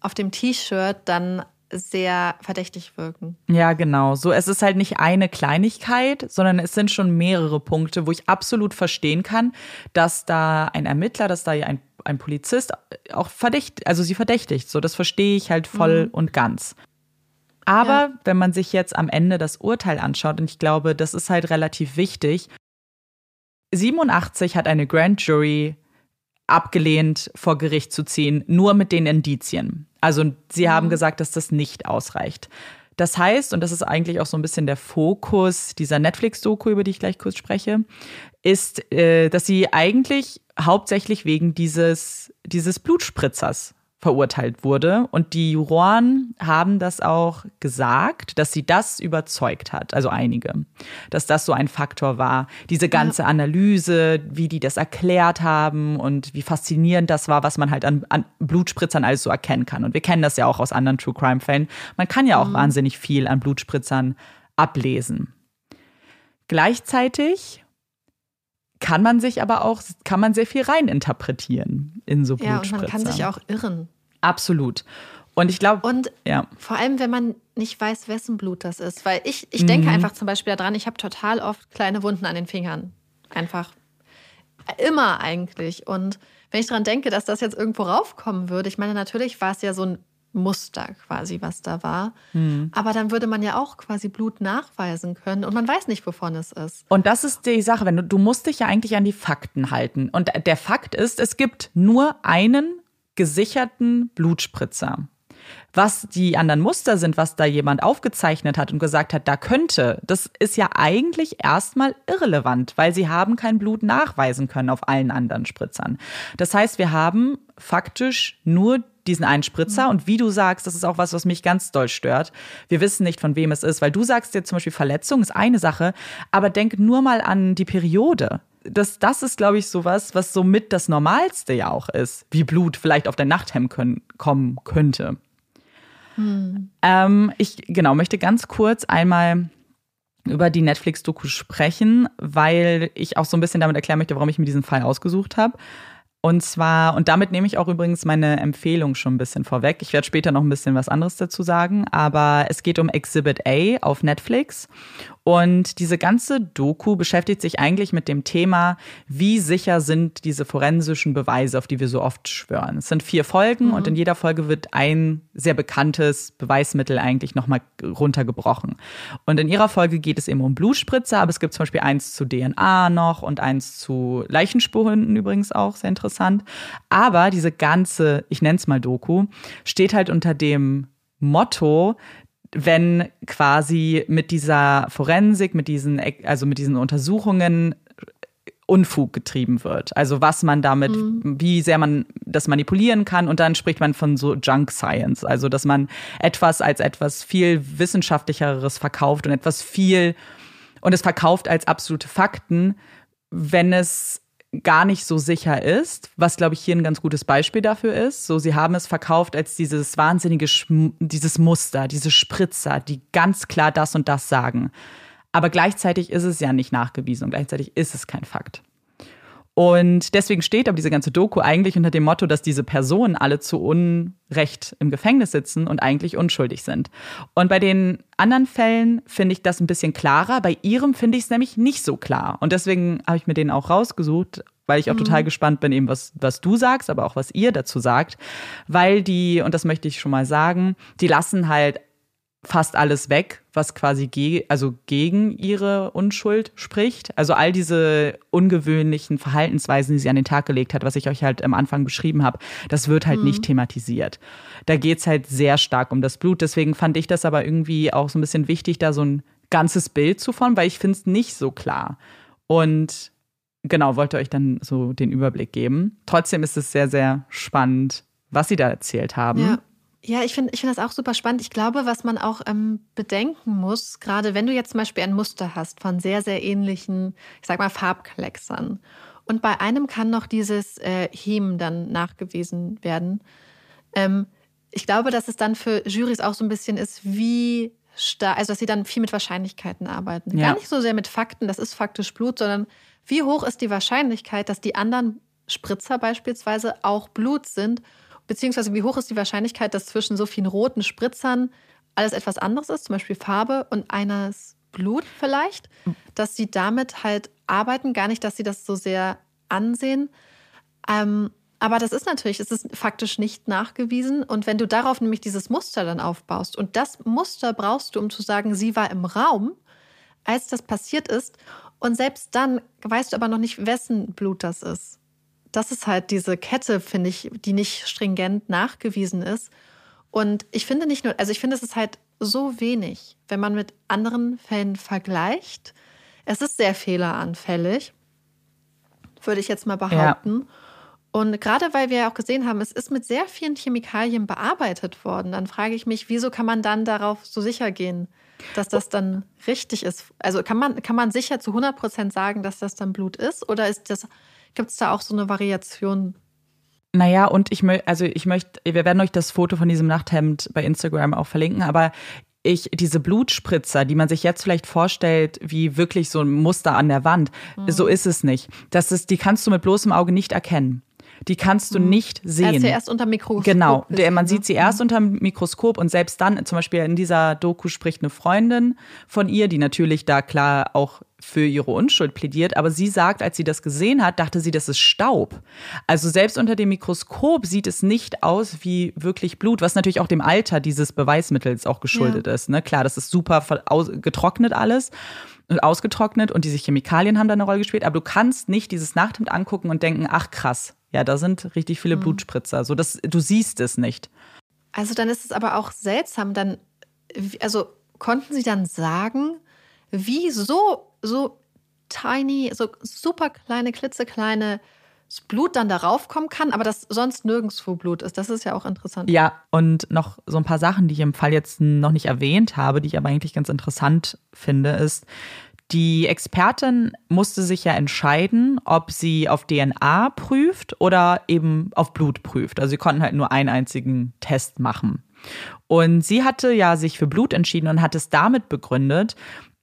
auf dem T-Shirt dann sehr verdächtig wirken. ja, genau. So, es ist halt nicht eine Kleinigkeit, sondern es sind schon mehrere Punkte, wo ich absolut verstehen kann, dass da ein Ermittler, dass da ein, ein Polizist auch verdächtigt, also sie verdächtigt. So, das verstehe ich halt voll und ganz. Aber Ja. wenn man sich jetzt am Ende das Urteil anschaut, und ich glaube, das ist halt relativ wichtig, 87 hat eine Grand Jury abgelehnt, vor Gericht zu ziehen, nur mit den Indizien. Also sie haben gesagt, dass das nicht ausreicht. Das heißt, und das ist eigentlich auch so ein bisschen der Fokus dieser Netflix-Doku, über die ich gleich kurz spreche, ist, äh, dass sie eigentlich hauptsächlich wegen dieses, dieses Blutspritzers verurteilt wurde. Und die Juroren haben das auch gesagt, dass sie das überzeugt hat, also einige, dass das so ein Faktor war. Diese ganze Analyse, wie die das erklärt haben und wie faszinierend das war, was man halt an, an Blutspritzern alles so erkennen kann. Und wir kennen das ja auch aus anderen True Crime-Fällen. Man kann ja auch wahnsinnig viel an Blutspritzern ablesen. Gleichzeitig kann man sich aber auch, kann man sehr viel reininterpretieren in so Ja, und man kann sich auch irren. Absolut. Und ich glaube, Und ja. vor allem, wenn man nicht weiß, wessen Blut das ist. Weil ich, ich denke einfach zum Beispiel daran, ich habe total oft kleine Wunden an den Fingern. Einfach. Immer eigentlich. Und wenn ich daran denke, dass das jetzt irgendwo raufkommen würde, ich meine, natürlich war es ja so ein Muster quasi, was da war. Aber dann würde man ja auch quasi Blut nachweisen können und man weiß nicht, wovon es ist. Und das ist die Sache, wenn du, du musst dich ja eigentlich an die Fakten halten. Und der Fakt ist, es gibt nur einen gesicherten Blutspritzer. Was die anderen Muster sind, was da jemand aufgezeichnet hat und gesagt hat, da könnte, das ist ja eigentlich erstmal irrelevant, weil sie haben kein Blut nachweisen können auf allen anderen Spritzern. Das heißt, wir haben faktisch nur diesen einen Spritzer und wie du sagst, das ist auch was, was mich ganz doll stört. Wir wissen nicht, von wem es ist, weil du sagst jetzt zum Beispiel Verletzung ist eine Sache, aber denk nur mal an die Periode. Das, das ist, glaube ich, sowas, was somit das Normalste ja auch ist, wie Blut vielleicht auf dein Nachthemd können, kommen könnte. Ähm, ich genau möchte ganz kurz einmal über die Netflix-Doku sprechen, weil ich auch so ein bisschen damit erklären möchte, warum ich mir diesen Fall ausgesucht habe. Und zwar, und damit nehme ich auch übrigens meine Empfehlung schon ein bisschen vorweg. Ich werde später noch ein bisschen was anderes dazu sagen, aber es geht um Exhibit A auf Netflix. Und diese ganze Doku beschäftigt sich eigentlich mit dem Thema, wie sicher sind diese forensischen Beweise, auf die wir so oft schwören. Es sind vier Folgen und in jeder Folge wird ein sehr bekanntes Beweismittel eigentlich nochmal runtergebrochen. Und in ihrer Folge geht es eben um Blutspritzer, aber es gibt zum Beispiel eins zu DNA noch und eins zu Leichenspuren übrigens auch, sehr interessant. Aber diese ganze, ich nenne es mal Doku, steht halt unter dem Motto, wenn quasi mit dieser Forensik, mit diesen, also mit diesen Untersuchungen Unfug getrieben wird. Also was man damit, wie sehr man das manipulieren kann. Und dann spricht man von so Junk Science. Also dass man etwas als etwas viel wissenschaftlicheres verkauft und etwas viel und es verkauft als absolute Fakten, wenn es gar nicht so sicher ist, was glaube ich hier ein ganz gutes Beispiel dafür ist. So, sie haben es verkauft als dieses wahnsinnige, Schm dieses Muster, diese Spritzer, die ganz klar das und das sagen. Aber gleichzeitig ist es ja nicht nachgewiesen und gleichzeitig ist es kein Fakt. Und deswegen steht aber diese ganze Doku eigentlich unter dem Motto, dass diese Personen alle zu Unrecht im Gefängnis sitzen und eigentlich unschuldig sind. Und bei den anderen Fällen finde ich das ein bisschen klarer. Bei ihrem finde ich es nämlich nicht so klar. Und deswegen habe ich mir den auch rausgesucht, weil ich auch mhm. total gespannt bin, eben was, was du sagst, aber auch was ihr dazu sagt. Weil die, und das möchte ich schon mal sagen, die lassen halt fast alles weg, was quasi ge also gegen ihre Unschuld spricht. Also all diese ungewöhnlichen Verhaltensweisen, die sie an den Tag gelegt hat, was ich euch halt am Anfang beschrieben habe, das wird halt mhm. nicht thematisiert. Da geht es halt sehr stark um das Blut. Deswegen fand ich das aber irgendwie auch so ein bisschen wichtig, da so ein ganzes Bild zu formen, weil ich finde es nicht so klar. Und genau, wollte euch dann so den Überblick geben. Trotzdem ist es sehr, sehr spannend, was sie da erzählt haben. Ja. Ja, ich finde ich find das auch super spannend. Ich glaube, was man auch ähm, bedenken muss, gerade wenn du jetzt zum Beispiel ein Muster hast von sehr, sehr ähnlichen, ich sag mal, Farbklecksern. Und bei einem kann noch dieses äh, Hem dann nachgewiesen werden. Ähm, ich glaube, dass es dann für Jurys auch so ein bisschen ist, wie stark, also dass sie dann viel mit Wahrscheinlichkeiten arbeiten. Ja. Gar nicht so sehr mit Fakten, das ist faktisch Blut, sondern wie hoch ist die Wahrscheinlichkeit, dass die anderen Spritzer beispielsweise auch Blut sind Beziehungsweise wie hoch ist die Wahrscheinlichkeit, dass zwischen so vielen roten Spritzern alles etwas anderes ist, zum Beispiel Farbe und eines Blut vielleicht, dass sie damit halt arbeiten, gar nicht, dass sie das so sehr ansehen. Ähm, aber das ist natürlich, es ist faktisch nicht nachgewiesen. Und wenn du darauf nämlich dieses Muster dann aufbaust, und das Muster brauchst du, um zu sagen, sie war im Raum, als das passiert ist. Und selbst dann weißt du aber noch nicht, wessen Blut das ist das ist halt diese Kette, finde ich, die nicht stringent nachgewiesen ist. Und ich finde nicht nur, also ich finde, es ist halt so wenig, wenn man mit anderen Fällen vergleicht. Es ist sehr fehleranfällig, würde ich jetzt mal behaupten. Ja. Und gerade weil wir ja auch gesehen haben, es ist mit sehr vielen Chemikalien bearbeitet worden, dann frage ich mich, wieso kann man dann darauf so sicher gehen, dass das dann richtig ist? Also kann man, kann man sicher zu 100 Prozent sagen, dass das dann Blut ist? Oder ist das Gibt es da auch so eine Variation? Naja, und ich möchte, also ich möchte, wir werden euch das Foto von diesem Nachthemd bei Instagram auch verlinken, aber ich, diese Blutspritzer, die man sich jetzt vielleicht vorstellt, wie wirklich so ein Muster an der Wand, mhm. so ist es nicht. Das ist, die kannst du mit bloßem Auge nicht erkennen. Die kannst du mhm. nicht sehen. Er sie erst unter Mikroskop. Genau, der, man sieht sie ne? erst mhm. unter Mikroskop und selbst dann, zum Beispiel in dieser Doku spricht eine Freundin von ihr, die natürlich da klar auch für ihre Unschuld plädiert, aber sie sagt, als sie das gesehen hat, dachte sie, das ist Staub. Also selbst unter dem Mikroskop sieht es nicht aus wie wirklich Blut, was natürlich auch dem Alter dieses Beweismittels auch geschuldet ja. ist. Ne? Klar, das ist super getrocknet alles und ausgetrocknet und diese Chemikalien haben da eine Rolle gespielt, aber du kannst nicht dieses Nachthemd angucken und denken, ach krass, ja, da sind richtig viele mhm. Blutspritzer. So, das, du siehst es nicht. Also dann ist es aber auch seltsam, dann, also konnten sie dann sagen, wie so, so tiny, so super kleine, klitzekleine Blut dann darauf kommen kann, aber das sonst nirgendwo Blut ist. Das ist ja auch interessant. Ja, und noch so ein paar Sachen, die ich im Fall jetzt noch nicht erwähnt habe, die ich aber eigentlich ganz interessant finde, ist, die Expertin musste sich ja entscheiden, ob sie auf DNA prüft oder eben auf Blut prüft. Also sie konnten halt nur einen einzigen Test machen. Und sie hatte ja sich für Blut entschieden und hat es damit begründet,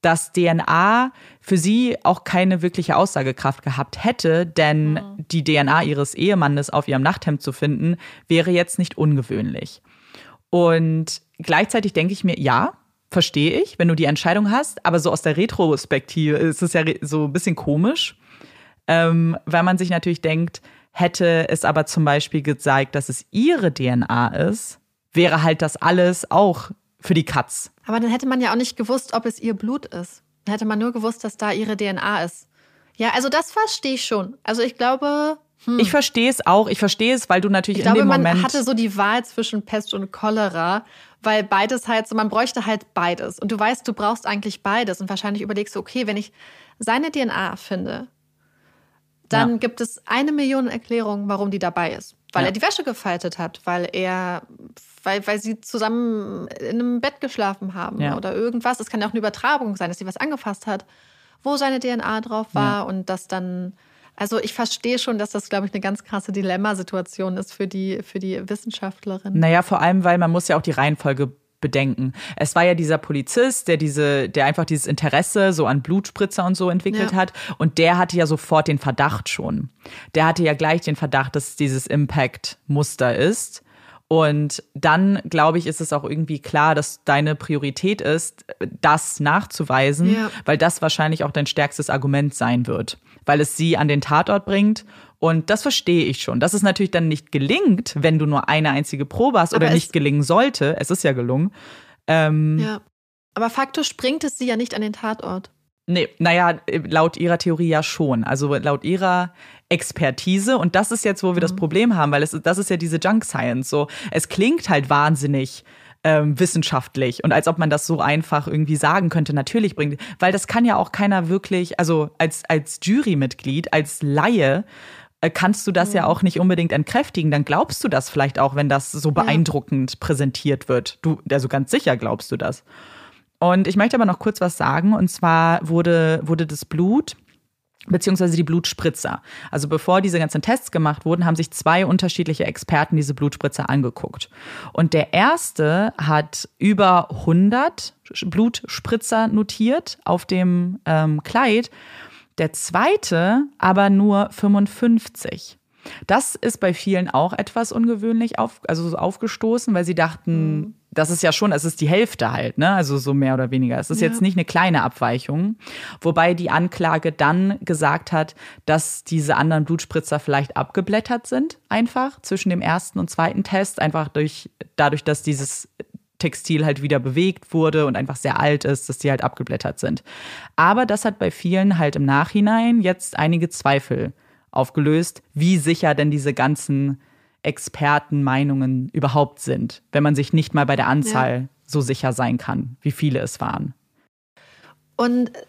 dass DNA für sie auch keine wirkliche Aussagekraft gehabt hätte, denn mhm. die DNA ihres Ehemannes auf ihrem Nachthemd zu finden, wäre jetzt nicht ungewöhnlich. Und gleichzeitig denke ich mir, ja, verstehe ich, wenn du die Entscheidung hast, aber so aus der Retrospektive ist es ja so ein bisschen komisch, ähm, weil man sich natürlich denkt, hätte es aber zum Beispiel gezeigt, dass es ihre DNA ist, wäre halt das alles auch für die Katz. Aber dann hätte man ja auch nicht gewusst, ob es ihr Blut ist. Dann hätte man nur gewusst, dass da ihre DNA ist. Ja, also das verstehe ich schon. Also ich glaube. Hm. Ich verstehe es auch. Ich verstehe es, weil du natürlich ich in glaube, dem Moment. Man hatte so die Wahl zwischen Pest und Cholera, weil beides halt so, man bräuchte halt beides. Und du weißt, du brauchst eigentlich beides. Und wahrscheinlich überlegst du, okay, wenn ich seine DNA finde, dann ja. gibt es eine Million Erklärungen, warum die dabei ist. Weil ja. er die Wäsche gefaltet hat, weil er, weil, weil sie zusammen in einem Bett geschlafen haben ja. oder irgendwas. Es kann ja auch eine Übertragung sein, dass sie was angefasst hat, wo seine DNA drauf war und das dann. Also ich verstehe schon, dass das, glaube ich, eine ganz krasse Dilemmasituation ist für die, für die Wissenschaftlerin. Naja, vor allem, weil man muss ja auch die Reihenfolge Bedenken. Es war ja dieser Polizist, der diese, der einfach dieses Interesse so an Blutspritzer und so entwickelt Ja. hat. Und der hatte ja sofort den Verdacht schon. Der hatte ja gleich den Verdacht, dass es dieses Impact-Muster ist. Und dann, glaube ich, ist es auch irgendwie klar, dass deine Priorität ist, das nachzuweisen, Ja. weil das wahrscheinlich auch dein stärkstes Argument sein wird, weil es sie an den Tatort bringt. Und das verstehe ich schon. Dass es natürlich dann nicht gelingt, wenn du nur eine einzige Probe hast oder nicht gelingen sollte. Es ist ja gelungen. Ähm, Ja. Aber faktisch bringt es sie ja nicht an den Tatort. Nee, naja, laut ihrer Theorie ja schon. Also laut ihrer Expertise. Und das ist jetzt, wo wir das Problem haben, weil es, das ist ja diese Junk Science. So, es klingt halt wahnsinnig ähm, wissenschaftlich und als ob man das so einfach irgendwie sagen könnte, natürlich bringt, weil das kann ja auch keiner wirklich, also als, als Jurymitglied, als Laie, kannst du das ja auch nicht unbedingt entkräftigen. Dann glaubst du das vielleicht auch, wenn das so beeindruckend präsentiert wird. Du, also ganz sicher glaubst du das. Und ich möchte aber noch kurz was sagen. Und zwar wurde, wurde das Blut beziehungsweise die Blutspritzer. Also bevor diese ganzen Tests gemacht wurden, haben sich zwei unterschiedliche Experten diese Blutspritzer angeguckt. Und der erste hat über 100 Blutspritzer notiert auf dem ähm, Kleid. Der zweite aber nur 55. Das ist bei vielen auch etwas ungewöhnlich auf, also so aufgestoßen, weil sie dachten, das ist ja schon, es ist die Hälfte halt, ne? Also so mehr oder weniger. Es ist jetzt nicht eine kleine Abweichung. Wobei die Anklage dann gesagt hat, dass diese anderen Blutspritzer vielleicht abgeblättert sind, einfach zwischen dem ersten und zweiten Test, einfach durch, dadurch, dass dieses Textil halt wieder bewegt wurde und einfach sehr alt ist, dass die halt abgeblättert sind. Aber das hat bei vielen halt im Nachhinein jetzt einige Zweifel aufgelöst, wie sicher denn diese ganzen Expertenmeinungen überhaupt sind, wenn man sich nicht mal bei der Anzahl so sicher sein kann, wie viele es waren. Und äh,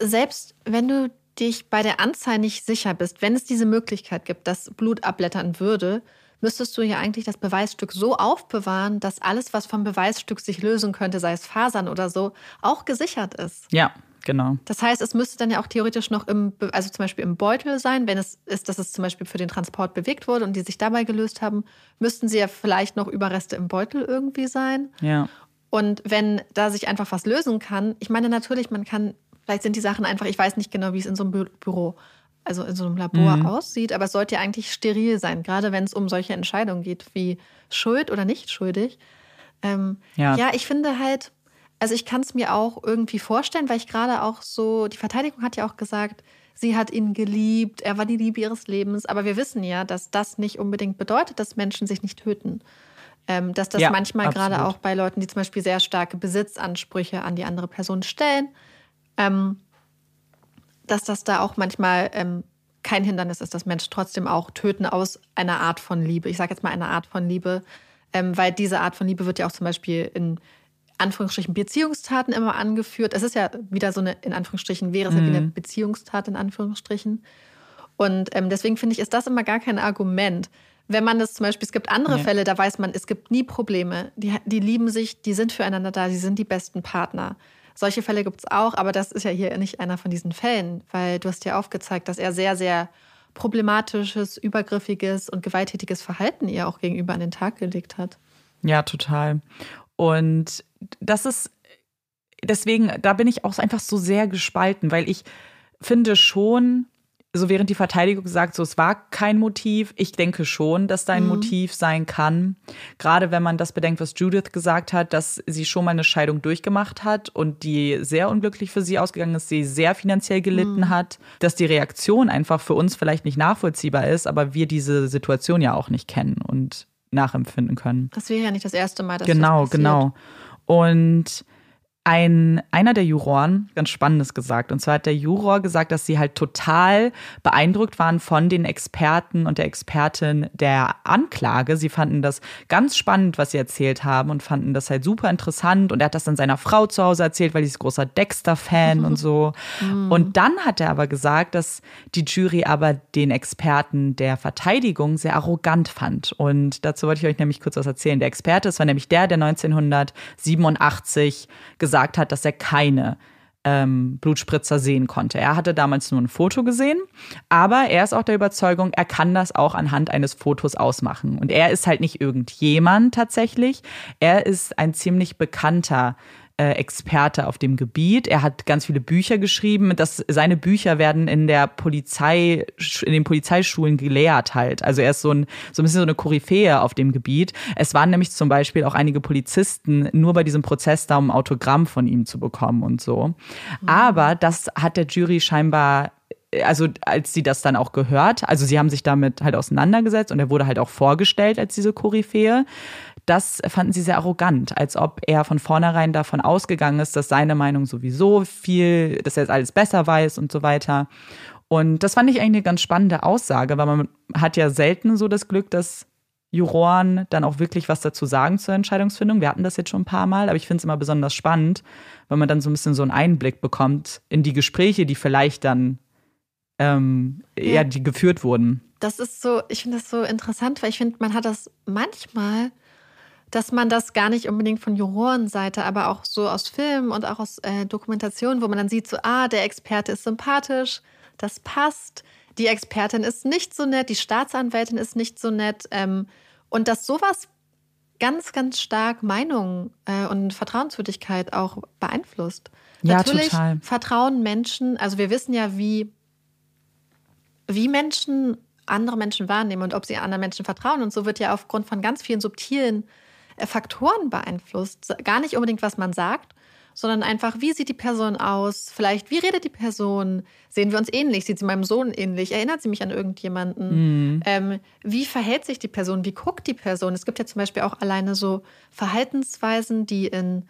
selbst wenn du dich bei der Anzahl nicht sicher bist, wenn es diese Möglichkeit gibt, dass Blut abblättern würde, müsstest du ja eigentlich das Beweisstück so aufbewahren, dass alles, was vom Beweisstück sich lösen könnte, sei es Fasern oder so, auch gesichert ist. Ja, genau. Das heißt, es müsste dann ja auch theoretisch noch im, Be- also zum Beispiel im Beutel sein, wenn es ist, dass es zum Beispiel für den Transport bewegt wurde und die sich dabei gelöst haben, müssten sie ja vielleicht noch Überreste im Beutel irgendwie sein. Ja. Und wenn da sich einfach was lösen kann, ich meine natürlich, man kann, vielleicht sind die Sachen einfach, ich weiß nicht genau, wie es in so einem Bü Büro, also in so einem Labor Mhm. aussieht, aber es sollte ja eigentlich steril sein, gerade wenn es um solche Entscheidungen geht, wie schuld oder nicht schuldig. Ähm, Ja. ja, ich finde halt, also ich kann es mir auch irgendwie vorstellen, weil ich gerade auch so, die Verteidigung hat ja auch gesagt, sie hat ihn geliebt, er war die Liebe ihres Lebens, aber wir wissen ja, dass das nicht unbedingt bedeutet, dass Menschen sich nicht töten. Ähm, dass das Ja, manchmal gerade auch bei Leuten, die zum Beispiel sehr starke Besitzansprüche an die andere Person stellen, ähm, dass das da auch manchmal ähm, kein Hindernis ist, dass Menschen trotzdem auch töten aus einer Art von Liebe. Ich sage jetzt mal eine Art von Liebe, ähm, weil diese Art von Liebe wird ja auch zum Beispiel in Anführungsstrichen Beziehungstaten immer angeführt. Es ist ja wieder so eine, in Anführungsstrichen, wäre es ja wie eine Beziehungstat in Anführungsstrichen. Und ähm, deswegen finde ich, ist das immer gar kein Argument. Wenn man das zum Beispiel, es gibt andere Nee. Fälle, da weiß man, es gibt nie Probleme. Die, die lieben sich, die sind füreinander da, die sind die besten Partner. Solche Fälle gibt es auch, aber das ist ja hier nicht einer von diesen Fällen, weil du hast ja aufgezeigt, dass er sehr, sehr problematisches, übergriffiges und gewalttätiges Verhalten ihr auch gegenüber an den Tag gelegt hat. Ja, total. Und das ist deswegen, da bin ich auch einfach so sehr gespalten, weil ich finde schon, so während die Verteidigung sagt, so es war kein Motiv. Ich denke schon, dass da ein Motiv sein kann. Gerade wenn man das bedenkt, was Judith gesagt hat, dass sie schon mal eine Scheidung durchgemacht hat und die sehr unglücklich für sie ausgegangen ist, sie sehr finanziell gelitten hat, dass die Reaktion einfach für uns vielleicht nicht nachvollziehbar ist, aber wir diese Situation ja auch nicht kennen und nachempfinden können. Das wäre ja nicht das erste Mal, dass Genau, das passiert. genau. Und ein, einer der Juroren, ganz Spannendes gesagt. Und zwar hat der Juror gesagt, dass sie halt total beeindruckt waren von den Experten und der Expertin der Anklage. Sie fanden das ganz spannend, was sie erzählt haben und fanden das halt super interessant. Und er hat das dann seiner Frau zu Hause erzählt, weil sie ist großer Dexter-Fan und so. Und dann hat er aber gesagt, dass die Jury aber den Experten der Verteidigung sehr arrogant fand. Und dazu wollte ich euch nämlich kurz was erzählen. Der Experte, es war nämlich der, der 1987 gesagt hat, dass er keine ähm, Blutspritzer sehen konnte. Er hatte damals nur ein Foto gesehen, aber er ist auch der Überzeugung, er kann das auch anhand eines Fotos ausmachen. Und er ist halt nicht irgendjemand tatsächlich. Er ist ein ziemlich bekannter äh, Experte auf dem Gebiet. Er hat ganz viele Bücher geschrieben. Das, seine Bücher werden in der Polizei, in den Polizeischulen gelehrt halt. Also er ist so ein, so ein bisschen so eine Koryphäe auf dem Gebiet. Es waren nämlich zum Beispiel auch einige Polizisten nur bei diesem Prozess da, um ein Autogramm von ihm zu bekommen und so. Mhm. Aber das hat der Jury scheinbar also als sie das dann auch gehört, also sie haben sich damit halt auseinandergesetzt und er wurde halt auch vorgestellt als diese Koryphäe das fanden sie sehr arrogant, als ob er von vornherein davon ausgegangen ist, dass seine Meinung sowieso viel, dass er jetzt alles besser weiß und so weiter. Und das fand ich eigentlich eine ganz spannende Aussage, weil man hat ja selten so das Glück, dass Juroren dann auch wirklich was dazu sagen zur Entscheidungsfindung. Wir hatten das jetzt schon ein paar Mal, aber ich finde es immer besonders spannend, weil man dann so ein bisschen so einen Einblick bekommt in die Gespräche, die vielleicht dann ähm, ja. ja, die geführt wurden. Das ist so, ich finde das so interessant, weil ich finde, man hat das manchmal dass man das gar nicht unbedingt von Jurorenseite, aber auch so aus Filmen und auch aus äh, Dokumentationen, wo man dann sieht, so, ah, der Experte ist sympathisch, das passt, die Expertin ist nicht so nett, die Staatsanwältin ist nicht so nett. Ähm, und dass sowas ganz, ganz stark Meinung äh, und Vertrauenswürdigkeit auch beeinflusst. Ja, Natürlich total. vertrauen Menschen, also wir wissen ja, wie, wie Menschen andere Menschen wahrnehmen und ob sie anderen Menschen vertrauen. Und so wird ja aufgrund von ganz vielen subtilen Faktoren beeinflusst. Gar nicht unbedingt, was man sagt, sondern einfach, wie sieht die Person aus? Vielleicht, wie redet die Person? Sehen wir uns ähnlich? Sieht sie meinem Sohn ähnlich? Erinnert sie mich an irgendjemanden? Mhm. Ähm, wie verhält sich die Person? Wie guckt die Person? Es gibt ja zum Beispiel auch alleine so Verhaltensweisen, die in,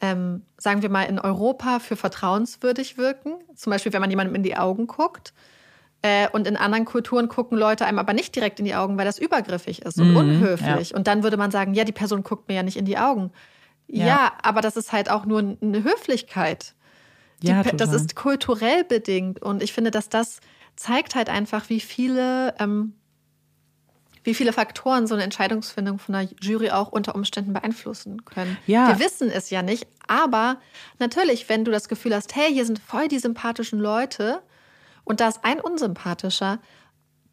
ähm, sagen wir mal, in Europa für vertrauenswürdig wirken. Zum Beispiel, wenn man jemandem in die Augen guckt. Äh, und in anderen Kulturen gucken Leute einem aber nicht direkt in die Augen, weil das übergriffig ist und mhm, unhöflich. Ja. Und dann würde man sagen, ja, die Person guckt mir ja nicht in die Augen. Ja, ja aber das ist halt auch nur eine Höflichkeit. Die, ja, das ist kulturell bedingt. Und ich finde, dass das zeigt halt einfach, wie viele, ähm, wie viele Faktoren so eine Entscheidungsfindung von der Jury auch unter Umständen beeinflussen können. Ja. Wir wissen es ja nicht, aber natürlich, wenn du das Gefühl hast, hey, hier sind voll die sympathischen Leute, und da ist ein unsympathischer.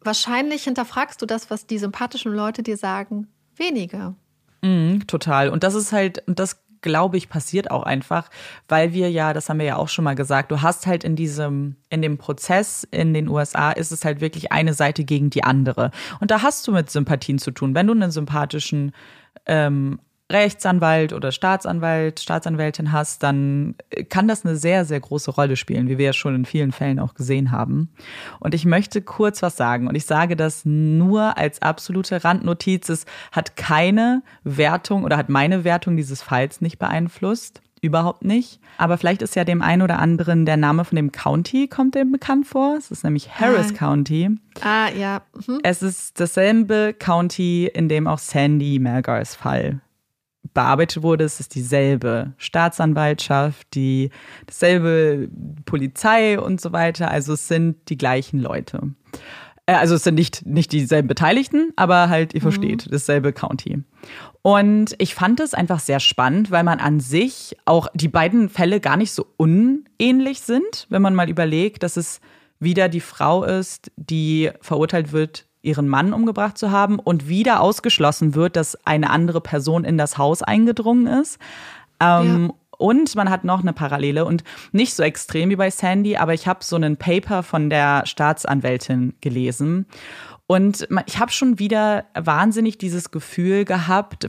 Wahrscheinlich hinterfragst du das, was die sympathischen Leute dir sagen, weniger. Mm, total. Und das ist halt, und das glaube ich, passiert auch einfach, weil wir ja, das haben wir ja auch schon mal gesagt, du hast halt in diesem, in dem Prozess in den USA ist es halt wirklich eine Seite gegen die andere. Und da hast du mit Sympathien zu tun. Wenn du einen sympathischen ähm, Rechtsanwalt oder Staatsanwalt, Staatsanwältin hast, dann kann das eine sehr, sehr große Rolle spielen, wie wir ja schon in vielen Fällen auch gesehen haben. Und ich möchte kurz was sagen. Und ich sage das nur als absolute Randnotiz. Es hat keine Wertung oder hat meine Wertung dieses Falls nicht beeinflusst. Überhaupt nicht. Aber vielleicht ist ja dem einen oder anderen der Name von dem County kommt dem bekannt vor. Es ist nämlich Harris ah. County. Ah, ja. Mhm. Es ist dasselbe County, in dem auch Sandy Melgars Fall bearbeitet wurde. Es ist dieselbe Staatsanwaltschaft, die dasselbe Polizei und so weiter. Also es sind die gleichen Leute. Äh, also es sind nicht, nicht dieselben Beteiligten, aber halt, ihr mhm. versteht, dasselbe County. Und ich fand es einfach sehr spannend, weil man an sich auch die beiden Fälle gar nicht so unähnlich sind, wenn man mal überlegt, dass es wieder die Frau ist, die verurteilt wird ihren Mann umgebracht zu haben und wieder ausgeschlossen wird, dass eine andere Person in das Haus eingedrungen ist. Ähm, ja. Und man hat noch eine Parallele und nicht so extrem wie bei Sandy, aber ich habe so einen Paper von der Staatsanwältin gelesen. Und ich habe schon wieder wahnsinnig dieses Gefühl gehabt,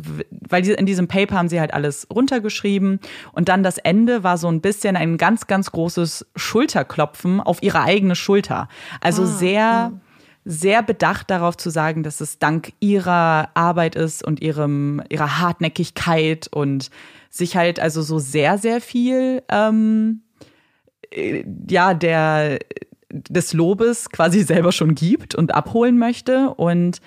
weil in diesem Paper haben sie halt alles runtergeschrieben und dann das Ende war so ein bisschen ein ganz, ganz großes Schulterklopfen auf ihre eigene Schulter. Also ah, sehr, ja sehr bedacht darauf zu sagen, dass es dank ihrer Arbeit ist und ihrem, ihrer Hartnäckigkeit und sich halt also so sehr, sehr viel, ähm, äh, ja, der, des Lobes quasi selber schon gibt und abholen möchte. Und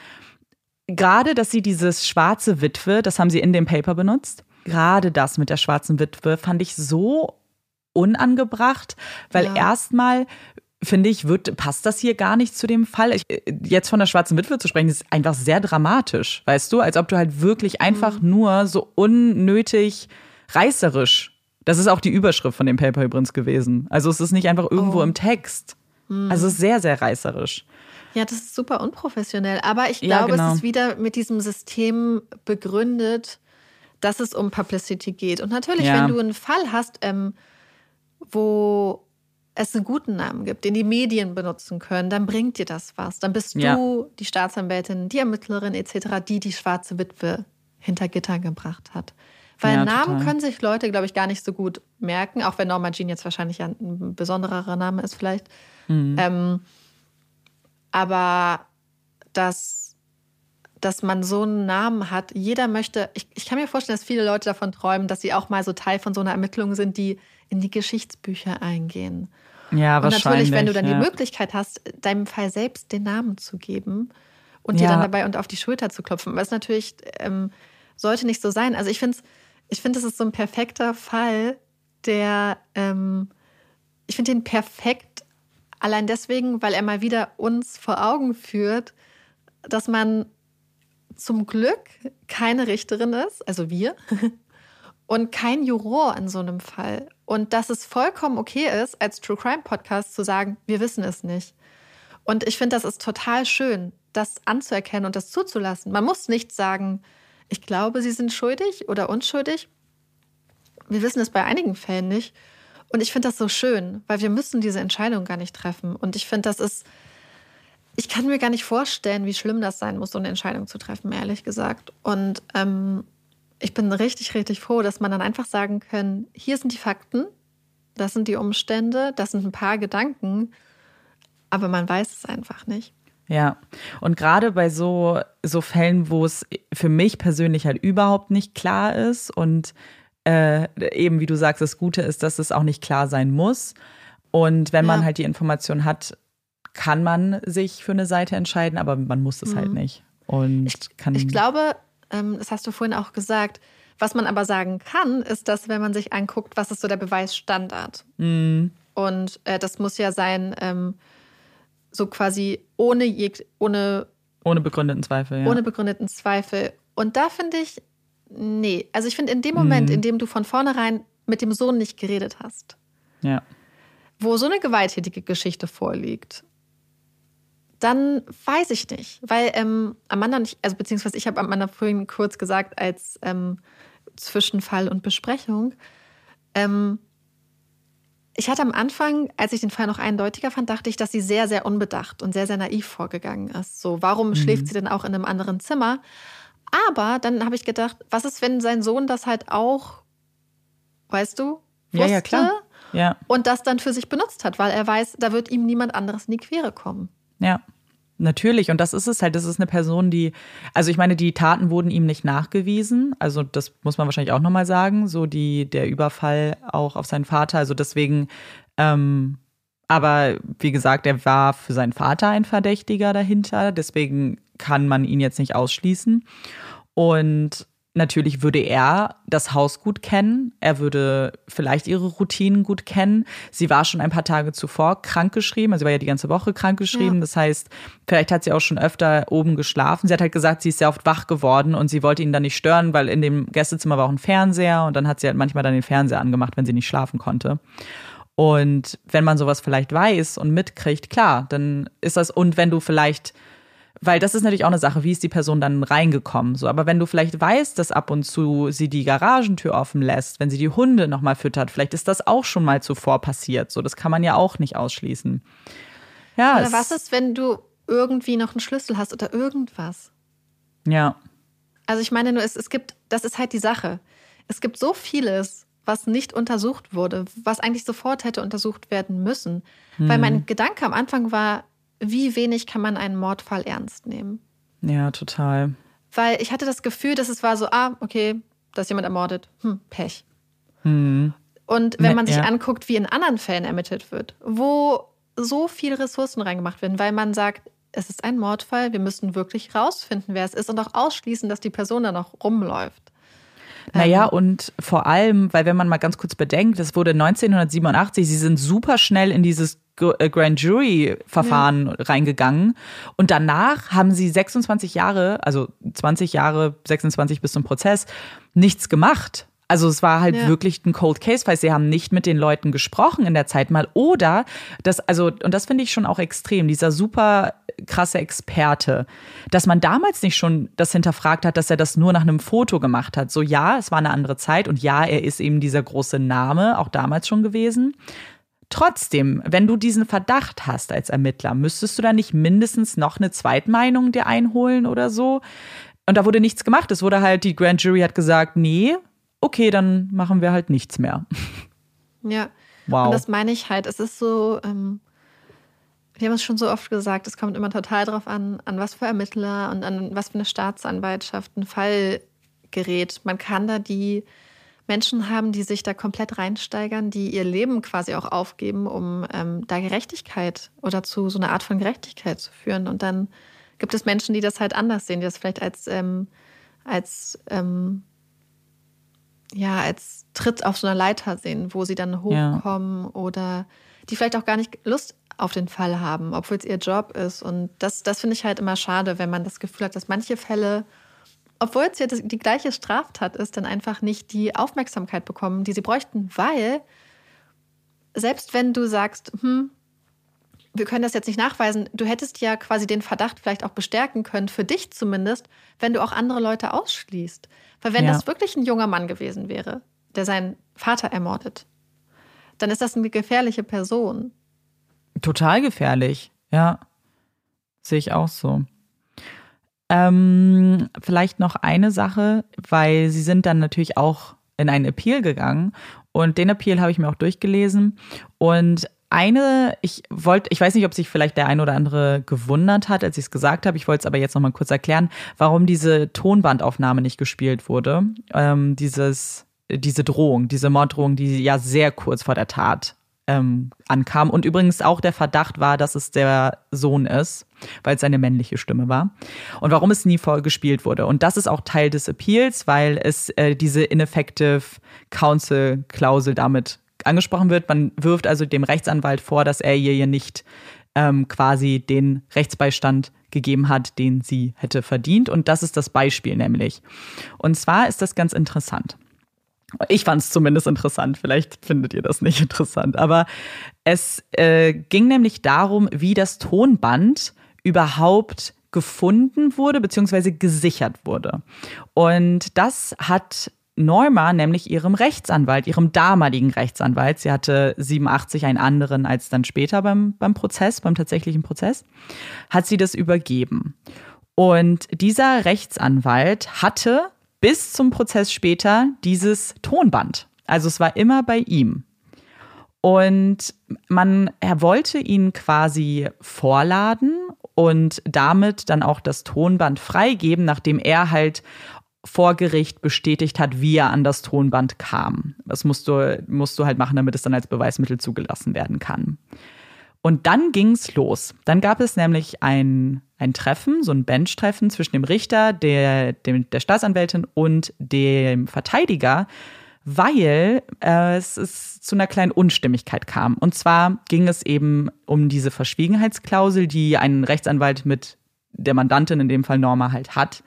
gerade, dass sie dieses schwarze Witwe, das haben sie in dem Paper benutzt, gerade das mit der schwarzen Witwe fand ich so unangebracht, weil ja. erstmal finde ich, wird, passt das hier gar nicht zu dem Fall. Ich, jetzt von der schwarzen Witwe zu sprechen, ist einfach sehr dramatisch, weißt du? Als ob du halt wirklich einfach mhm. nur so unnötig reißerisch Das ist auch die Überschrift von dem Paper übrigens gewesen. Also es ist nicht einfach irgendwo Oh. im Text. Hm. Also es ist sehr, sehr reißerisch. Ja, das ist super unprofessionell. Aber ich Ja, glaube, genau. es ist wieder mit diesem System begründet, dass es um Publicity geht. Und natürlich, Ja. wenn du einen Fall hast, ähm, wo es einen guten Namen gibt, den die Medien benutzen können, dann bringt dir das was. Dann bist Ja. du die Staatsanwältin, die Ermittlerin etc., die die schwarze Witwe hinter Gitter gebracht hat. Weil Ja, Namen total. können sich Leute, glaube ich, gar nicht so gut merken, auch wenn Norma Jean jetzt wahrscheinlich ja ein besonderer Name ist vielleicht. Mhm. Ähm, aber dass, dass man so einen Namen hat, jeder möchte, ich, ich kann mir vorstellen, dass viele Leute davon träumen, dass sie auch mal so Teil von so einer Ermittlung sind, die in die Geschichtsbücher eingehen. Ja, Und wahrscheinlich. natürlich, wenn du dann ja. die Möglichkeit hast, deinem Fall selbst den Namen zu geben und dir Ja. dann dabei und auf die Schulter zu klopfen, was natürlich ähm, sollte nicht so sein. Also ich finde, ich finde, das ist so ein perfekter Fall, der, ähm, ich finde den perfekt allein deswegen, weil er mal wieder uns vor Augen führt, dass man zum Glück keine Richterin ist, also wir, und kein Juror in so einem Fall. Und dass es vollkommen okay ist, als True Crime Podcast zu sagen, wir wissen es nicht. Und ich finde, das ist total schön, das anzuerkennen und das zuzulassen. Man muss nicht sagen, ich glaube, sie sind schuldig oder unschuldig. Wir wissen es bei einigen Fällen nicht. Und ich finde das so schön, weil wir müssen diese Entscheidung gar nicht treffen. Und ich finde, das ist, ich kann mir gar nicht vorstellen, wie schlimm das sein muss, so eine Entscheidung zu treffen, ehrlich gesagt. Und ähm, ich bin richtig, richtig froh, dass man dann einfach sagen kann, hier sind die Fakten, das sind die Umstände, das sind ein paar Gedanken, aber man weiß es einfach nicht. Ja, und gerade bei so, so Fällen, wo es für mich persönlich halt überhaupt nicht klar ist und äh, eben, wie du sagst, das Gute ist, dass es auch nicht klar sein muss. Und wenn man Ja. halt die Information hat, kann man sich für eine Seite entscheiden, aber man muss es halt nicht. Und Mhm. Ich, kann, ich glaube, das hast du vorhin auch gesagt, was man aber sagen kann, ist, dass wenn man sich anguckt, was ist so der Beweisstandard? Mhm. Und äh, das muss ja sein, ähm, so quasi ohne, jeg ohne ohne begründeten Zweifel, ja. ohne begründeten Zweifel. Und da finde ich, nee. Also ich finde, in dem Moment, Mhm. in dem du von vornherein mit dem Sohn nicht geredet hast, ja. wo so eine gewalttätige Geschichte vorliegt, dann weiß ich nicht. Weil ähm, Amanda und ich, also beziehungsweise ich habe Amanda vorhin kurz gesagt als ähm, Zwischenfall und Besprechung, ähm, ich hatte am Anfang, als ich den Fall noch eindeutiger fand, dachte ich, dass sie sehr, sehr unbedacht und sehr, sehr naiv vorgegangen ist. So, warum schläft sie denn auch in einem anderen Zimmer? Aber dann habe ich gedacht, was ist, wenn sein Sohn das halt auch, weißt du, Ja, wusste ja, klar. Ja, und das dann für sich benutzt hat, weil er weiß, da wird ihm niemand anderes in die Quere kommen. Ja. Natürlich, und das ist es halt. Das ist eine Person, die, also ich meine, die Taten wurden ihm nicht nachgewiesen. Also das muss man wahrscheinlich auch nochmal sagen. So die, der Überfall auch auf seinen Vater. Also deswegen, ähm, aber wie gesagt, er war für seinen Vater ein Verdächtiger dahinter. Deswegen kann man ihn jetzt nicht ausschließen. Und natürlich würde er das Haus gut kennen. Er würde vielleicht ihre Routinen gut kennen. Sie war schon ein paar Tage zuvor krankgeschrieben. Also sie war ja die ganze Woche krankgeschrieben. Ja. Das heißt, vielleicht hat sie auch schon öfter oben geschlafen. Sie hat halt gesagt, sie ist sehr oft wach geworden und sie wollte ihn dann nicht stören, weil in dem Gästezimmer war auch ein Fernseher und dann hat sie halt manchmal dann den Fernseher angemacht, wenn sie nicht schlafen konnte. Und wenn man sowas vielleicht weiß und mitkriegt, klar, dann ist das, und wenn du vielleicht, weil das ist natürlich auch eine Sache, wie ist die Person dann reingekommen, so, aber wenn du vielleicht weißt, dass ab und zu sie die Garagentür offen lässt, wenn sie die Hunde nochmal füttert, vielleicht ist das auch schon mal zuvor passiert, so, das kann man ja auch nicht ausschließen. Ja, Oder was ist, wenn du irgendwie noch einen Schlüssel hast oder irgendwas? Ja, Also ich meine nur, es, es gibt, das ist halt die Sache. Es gibt so vieles, was nicht untersucht wurde, was eigentlich sofort hätte untersucht werden müssen. Weil Mhm. mein Gedanke am Anfang war, wie wenig kann man einen Mordfall ernst nehmen? ja, total. Weil ich hatte das Gefühl, dass es war so, ah, okay, da ist jemand ermordet. Hm, Pech. Hm. Und wenn Ne, man sich ja. anguckt, wie in anderen Fällen ermittelt wird, wo so viele Ressourcen reingemacht werden, weil man sagt, es ist ein Mordfall, wir müssen wirklich rausfinden, wer es ist und auch ausschließen, dass die Person da noch rumläuft. Naja, Ähm. und vor allem, weil wenn man mal ganz kurz bedenkt, das wurde 1987, sie sind super schnell in dieses äh, Grand Jury-Verfahren reingegangen. Und danach haben sie 26 Jahre, also 20 Jahre, 26 bis zum Prozess, nichts gemacht. Also es war halt Ja. wirklich ein Cold Case, weil sie haben nicht mit den Leuten gesprochen in der Zeit mal. Oder das, also, und das finde ich schon auch extrem, dieser super krasse Experte, dass man damals nicht schon das hinterfragt hat, dass er das nur nach einem Foto gemacht hat. So ja, es war eine andere Zeit und ja, er ist eben dieser große Name, auch damals schon gewesen. Trotzdem, wenn du diesen Verdacht hast als Ermittler, müsstest du da nicht mindestens noch eine Zweitmeinung dir einholen oder so? Und da wurde nichts gemacht. Es wurde halt, die Grand Jury hat gesagt, nee, okay, dann machen wir halt nichts mehr. Ja. Wow. Und das meine ich halt. Es ist so, ähm, wir haben es schon so oft gesagt, es kommt immer total drauf an, an was für Ermittler und an was für eine Staatsanwaltschaft ein Fall gerät. Man kann da die Menschen haben, die sich da komplett reinsteigern, die ihr Leben quasi auch aufgeben, um ähm, da Gerechtigkeit oder zu so einer Art von Gerechtigkeit zu führen. Und dann gibt es Menschen, die das halt anders sehen, die das vielleicht als, ähm, als ähm, ja, als Tritt auf so einer Leiter sehen, wo sie dann hochkommen oder die vielleicht auch gar nicht Lust auf den Fall haben, obwohl es ihr Job ist. Und das, das finde ich halt immer schade, wenn man das Gefühl hat, dass manche Fälle, obwohl es ja das, die gleiche Straftat ist, dann einfach nicht die Aufmerksamkeit bekommen, die sie bräuchten, weil selbst wenn du sagst, hm, wir können das jetzt nicht nachweisen, du hättest ja quasi den Verdacht vielleicht auch bestärken können, für dich zumindest, wenn du auch andere Leute ausschließt. Weil wenn Ja. das wirklich ein junger Mann gewesen wäre, der seinen Vater ermordet, dann ist das eine gefährliche Person. Total gefährlich, ja. Sehe ich auch so. Ähm, vielleicht noch eine Sache, weil sie sind dann natürlich auch in einen Appeal gegangen und den Appeal habe ich mir auch durchgelesen und eine, ich wollte, ich weiß nicht, ob sich vielleicht der ein oder andere gewundert hat, als ich es gesagt habe. Ich wollte es aber jetzt noch mal kurz erklären, warum diese Tonbandaufnahme nicht gespielt wurde. Ähm, dieses, diese Drohung, diese Morddrohung, die ja sehr kurz vor der Tat ähm, ankam. Und übrigens auch der Verdacht war, dass es der Sohn ist, weil es seine männliche Stimme war. Und warum es nie vorgespielt wurde. Und das ist auch Teil des Appeals, weil es äh, diese Ineffective Counsel Klausel damit angesprochen wird. Man wirft also dem Rechtsanwalt vor, dass er ihr nicht ähm, quasi den Rechtsbeistand gegeben hat, den sie hätte verdient. Und das ist das Beispiel nämlich. Und zwar ist das ganz interessant. Ich fand es zumindest interessant. Vielleicht findet ihr das nicht interessant. Aber es äh, ging nämlich darum, wie das Tonband überhaupt gefunden wurde, beziehungsweise gesichert wurde. Und das hat Norma nämlich ihrem Rechtsanwalt, ihrem damaligen Rechtsanwalt, sie hatte 87 einen anderen als dann später beim, beim Prozess, beim tatsächlichen Prozess, hat sie das übergeben. Und dieser Rechtsanwalt hatte bis zum Prozess später dieses Tonband. Also es war immer bei ihm. Und man, er wollte ihn quasi vorladen und damit dann auch das Tonband freigeben, nachdem er halt vor Gericht bestätigt hat, wie er an das Tonband kam. Das musst du, musst du halt machen, damit es dann als Beweismittel zugelassen werden kann. Und dann ging's los. Dann gab es nämlich ein, ein Treffen, so ein Benchtreffen zwischen dem Richter, der, dem, der Staatsanwältin und dem Verteidiger, weil äh, es, es zu einer kleinen Unstimmigkeit kam. Und zwar ging es eben um diese Verschwiegenheitsklausel, die ein Rechtsanwalt mit der Mandantin, in dem Fall Norma, halt hat.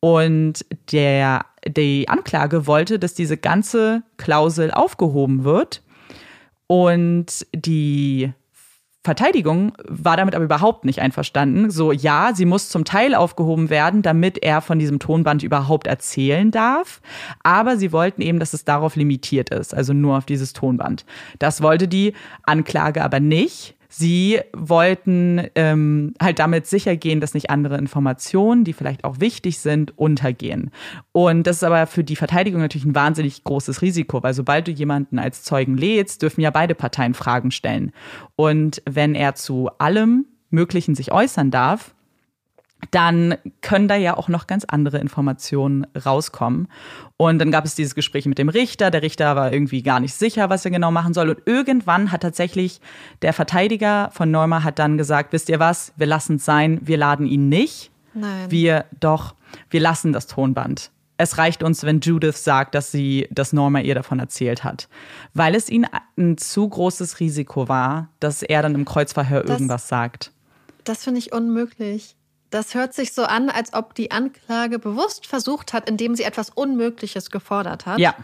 Und der, die Anklage wollte, dass diese ganze Klausel aufgehoben wird. Und die Verteidigung war damit aber überhaupt nicht einverstanden. So, ja, sie muss zum Teil aufgehoben werden, damit er von diesem Tonband überhaupt erzählen darf. Aber sie wollten eben, dass es darauf limitiert ist, also nur auf dieses Tonband. Das wollte die Anklage aber nicht. Sie wollten ähm, halt damit sicher gehen, dass nicht andere Informationen, die vielleicht auch wichtig sind, untergehen. Und das ist aber für die Verteidigung natürlich ein wahnsinnig großes Risiko, weil sobald du jemanden als Zeugen lädst, dürfen ja beide Parteien Fragen stellen. Und wenn er zu allem Möglichen sich äußern darf, dann können da ja auch noch ganz andere Informationen rauskommen. Und dann gab es dieses Gespräch mit dem Richter. Der Richter war irgendwie gar nicht sicher, was er genau machen soll. Und irgendwann hat tatsächlich der Verteidiger von Neumer hat dann gesagt, wisst ihr was, wir lassen es sein, wir laden ihn nicht. Nein. Wir doch, wir lassen das Tonband. Es reicht uns, wenn Judith sagt, dass sie, dass Norma ihr davon erzählt hat. Weil es ihnen ein zu großes Risiko war, dass er dann im Kreuzverhör Das- irgendwas sagt. Das finde ich unmöglich. Das hört sich so an, als ob die Anklage bewusst versucht hat, indem sie etwas Unmögliches gefordert hat. Ja,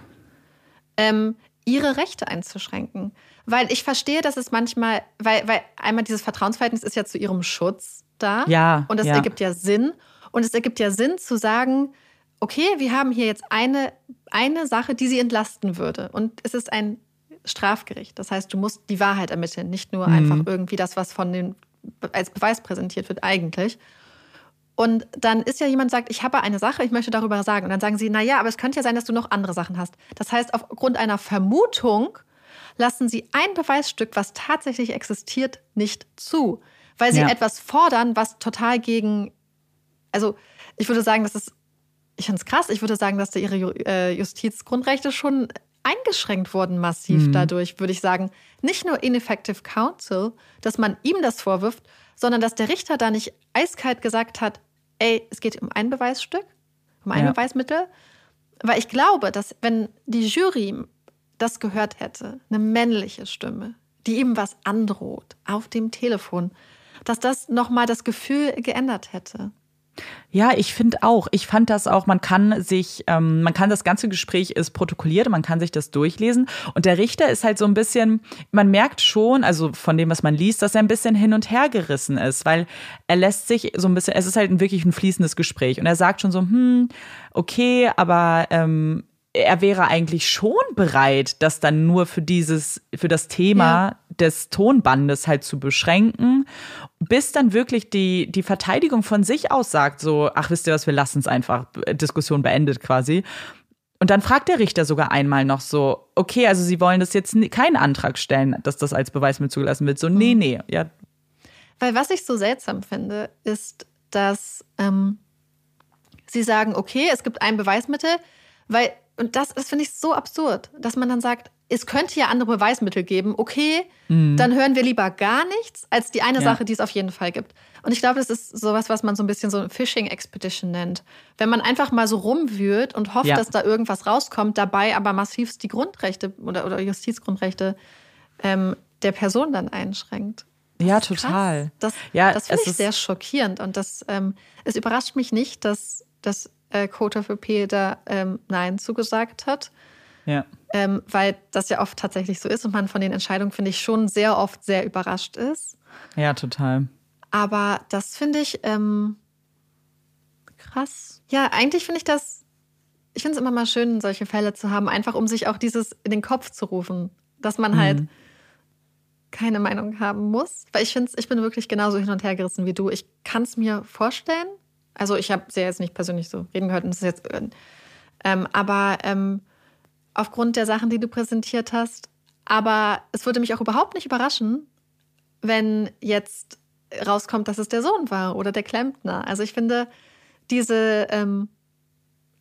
ähm, ihre Rechte einzuschränken. Weil ich verstehe, dass es manchmal, weil, weil einmal dieses Vertrauensverhältnis ist ja zu ihrem Schutz da. Ja. Und es ja. ergibt ja Sinn. Und es ergibt ja Sinn zu sagen, okay, wir haben hier jetzt eine, eine Sache, die sie entlasten würde. Und es ist ein Strafgericht. Das heißt, du musst die Wahrheit ermitteln, nicht nur Mhm. einfach irgendwie das, was von den als Beweis präsentiert wird, eigentlich. Und dann ist ja jemand sagt, ich habe eine Sache, ich möchte darüber sagen. Und dann sagen sie, na ja, aber es könnte ja sein, dass du noch andere Sachen hast. Das heißt, aufgrund einer Vermutung lassen sie ein Beweisstück, was tatsächlich existiert, nicht zu. Weil sie Ja. etwas fordern, was total gegen, also ich würde sagen, das ist, ich finde es krass, ich würde sagen, dass da ihre äh, Justizgrundrechte schon eingeschränkt wurden massiv Mhm. dadurch, würde ich sagen. Nicht nur ineffective counsel, dass man ihm das vorwirft, sondern dass der Richter da nicht eiskalt gesagt hat, ey, es geht um ein Beweisstück, um ein Ja. Beweismittel. Weil ich glaube, dass wenn die Jury das gehört hätte, eine männliche Stimme, die ihm was androht auf dem Telefon, dass das nochmal das Gefühl geändert hätte. Ja, ich finde auch. Ich fand das auch, man kann sich, ähm, man kann das ganze Gespräch ist protokolliert, man kann sich das durchlesen. Und der Richter ist halt so ein bisschen, man merkt schon, also von dem, was man liest, dass er ein bisschen hin und her gerissen ist, weil er lässt sich so ein bisschen, es ist halt ein, wirklich ein fließendes Gespräch. Und er sagt schon so, hm, okay, aber ähm, er wäre eigentlich schon bereit, das dann nur für dieses, für das Thema Ja. des Tonbandes halt zu beschränken, bis dann wirklich die, die Verteidigung von sich aus sagt, so, ach, wisst ihr was, wir lassen es einfach, Diskussion beendet quasi. Und dann fragt der Richter sogar einmal noch so, okay, also Sie wollen das jetzt keinen Antrag stellen, dass das als Beweismittel zugelassen wird. So, nee, nee, ja, Weil was ich so seltsam finde, ist, dass ähm, sie sagen, okay, es gibt ein Beweismittel, weil, und das, das finde ich so absurd, dass man dann sagt, es könnte ja andere Beweismittel geben, okay, dann hören wir lieber gar nichts, als die eine Ja. Sache, die es auf jeden Fall gibt. Und ich glaube, das ist sowas, was man so ein bisschen so Fishing Expedition nennt. Wenn man einfach mal so rumwühlt und hofft, Ja. dass da irgendwas rauskommt, dabei aber massivst die Grundrechte oder, oder Justizgrundrechte ähm, der Person dann einschränkt. ja, Das ist total. Krass. Das, Ja, das finde ich ist- sehr schockierend. Und das, ähm, es überrascht mich nicht, dass, dass äh, Peter ähm, Nein zugesagt hat, Ja. ähm, weil das ja oft tatsächlich so ist und man von den Entscheidungen, finde ich, schon sehr oft sehr überrascht ist. Ja, total. Aber das finde ich ähm, krass. Ja, eigentlich finde ich das, ich finde es immer mal schön, solche Fälle zu haben, einfach um sich auch dieses in den Kopf zu rufen, dass man halt keine Meinung haben muss. Weil ich finde, ich bin wirklich genauso hin und her gerissen wie du. Ich kann es mir vorstellen. Also ich habe sie ja jetzt nicht persönlich so reden gehört und das ist jetzt, äh, ähm, aber ähm, aufgrund der Sachen, die du präsentiert hast. Aber es würde mich auch überhaupt nicht überraschen, wenn jetzt rauskommt, dass es der Sohn war oder der Klempner. Also ich finde, diese, ähm,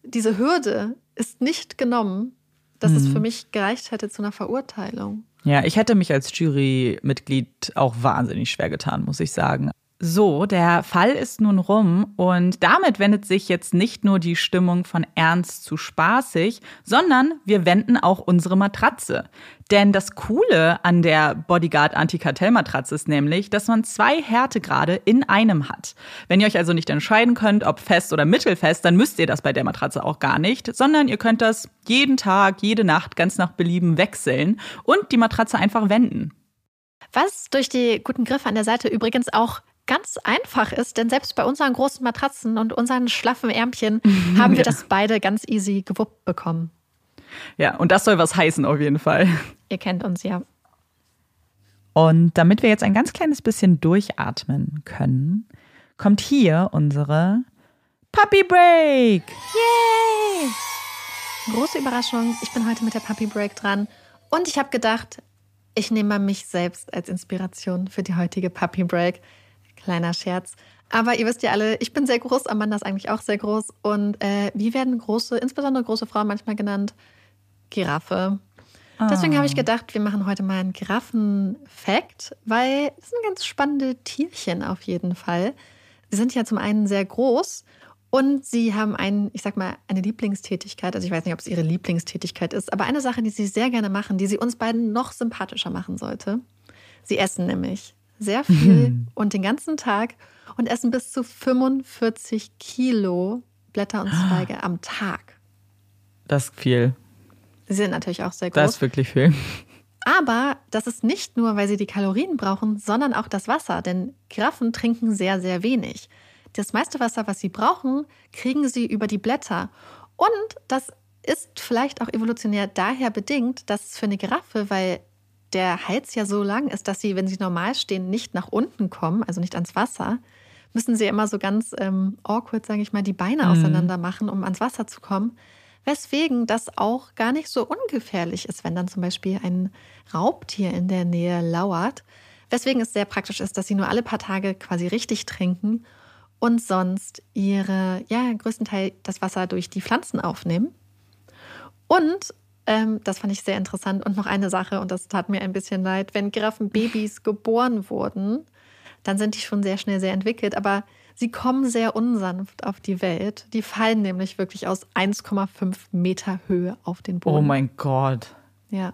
diese Hürde ist nicht genommen, dass es für mich gereicht hätte zu einer Verurteilung. Ja, ich hätte mich als Jurymitglied auch wahnsinnig schwer getan, muss ich sagen. So, der Fall ist nun rum und damit wendet sich jetzt nicht nur die Stimmung von ernst zu spaßig, sondern wir wenden auch unsere Matratze. Denn das Coole an der Bodyguard Antikartellmatratze ist nämlich, dass man zwei Härtegrade in einem hat. Wenn ihr euch also nicht entscheiden könnt, ob fest oder mittelfest, dann müsst ihr das bei der Matratze auch gar nicht, sondern ihr könnt das jeden Tag, jede Nacht ganz nach Belieben wechseln und die Matratze einfach wenden. Was durch die guten Griffe an der Seite übrigens auch ganz einfach ist, denn selbst bei unseren großen Matratzen und unseren schlaffen Ärmchen haben wir Ja. das beide ganz easy gewuppt bekommen. Ja, und das soll was heißen auf jeden Fall. Ihr kennt uns ja. Und damit wir jetzt ein ganz kleines bisschen durchatmen können, kommt hier unsere Puppy Break. Yay! Große Überraschung, ich bin heute mit der Puppy Break dran und ich habe gedacht, ich nehme mich selbst als Inspiration für die heutige Puppy Break. Kleiner Scherz. Aber ihr wisst ja alle, ich bin sehr groß, Amanda ist eigentlich auch sehr groß. Und äh, wie werden große, insbesondere große Frauen manchmal genannt? Giraffe. Deswegen habe ich gedacht, wir machen heute mal einen Giraffen-Fact, weil es sind ganz spannende Tierchen auf jeden Fall. Sie sind ja zum einen sehr groß und sie haben einen, ich sag mal, eine Lieblingstätigkeit. Also ich weiß nicht, ob es ihre Lieblingstätigkeit ist, aber eine Sache, die sie sehr gerne machen, die sie uns beiden noch sympathischer machen sollte. Sie essen nämlich sehr viel und den ganzen Tag und essen bis zu 45 Kilo Blätter und Zweige am Tag. Das ist viel. Sie sind natürlich auch sehr groß. Das ist wirklich viel. Aber das ist nicht nur, weil sie die Kalorien brauchen, sondern auch das Wasser, denn Giraffen trinken sehr, sehr wenig. Das meiste Wasser, was sie brauchen, kriegen sie über die Blätter. Und das ist vielleicht auch evolutionär daher bedingt, dass es für eine Giraffe, weil der Hals ja so lang ist, dass sie, wenn sie normal stehen, nicht nach unten kommen, also nicht ans Wasser, müssen sie immer so ganz ähm, awkward, sage ich mal, die Beine mhm. auseinander machen, um ans Wasser zu kommen. Weswegen das auch gar nicht so ungefährlich ist, wenn dann zum Beispiel ein Raubtier in der Nähe lauert. Weswegen es sehr praktisch ist, dass sie nur alle paar Tage quasi richtig trinken und sonst ihre, ja, größtenteils das Wasser durch die Pflanzen aufnehmen. Und ähm, das fand ich sehr interessant. Und noch eine Sache, und das tat mir ein bisschen leid, wenn Giraffenbabys geboren wurden, dann sind die schon sehr schnell sehr entwickelt. Aber Sie kommen sehr unsanft auf die Welt. Die fallen nämlich wirklich aus 1,5 Meter Höhe auf den Boden. Oh mein Gott. Ja.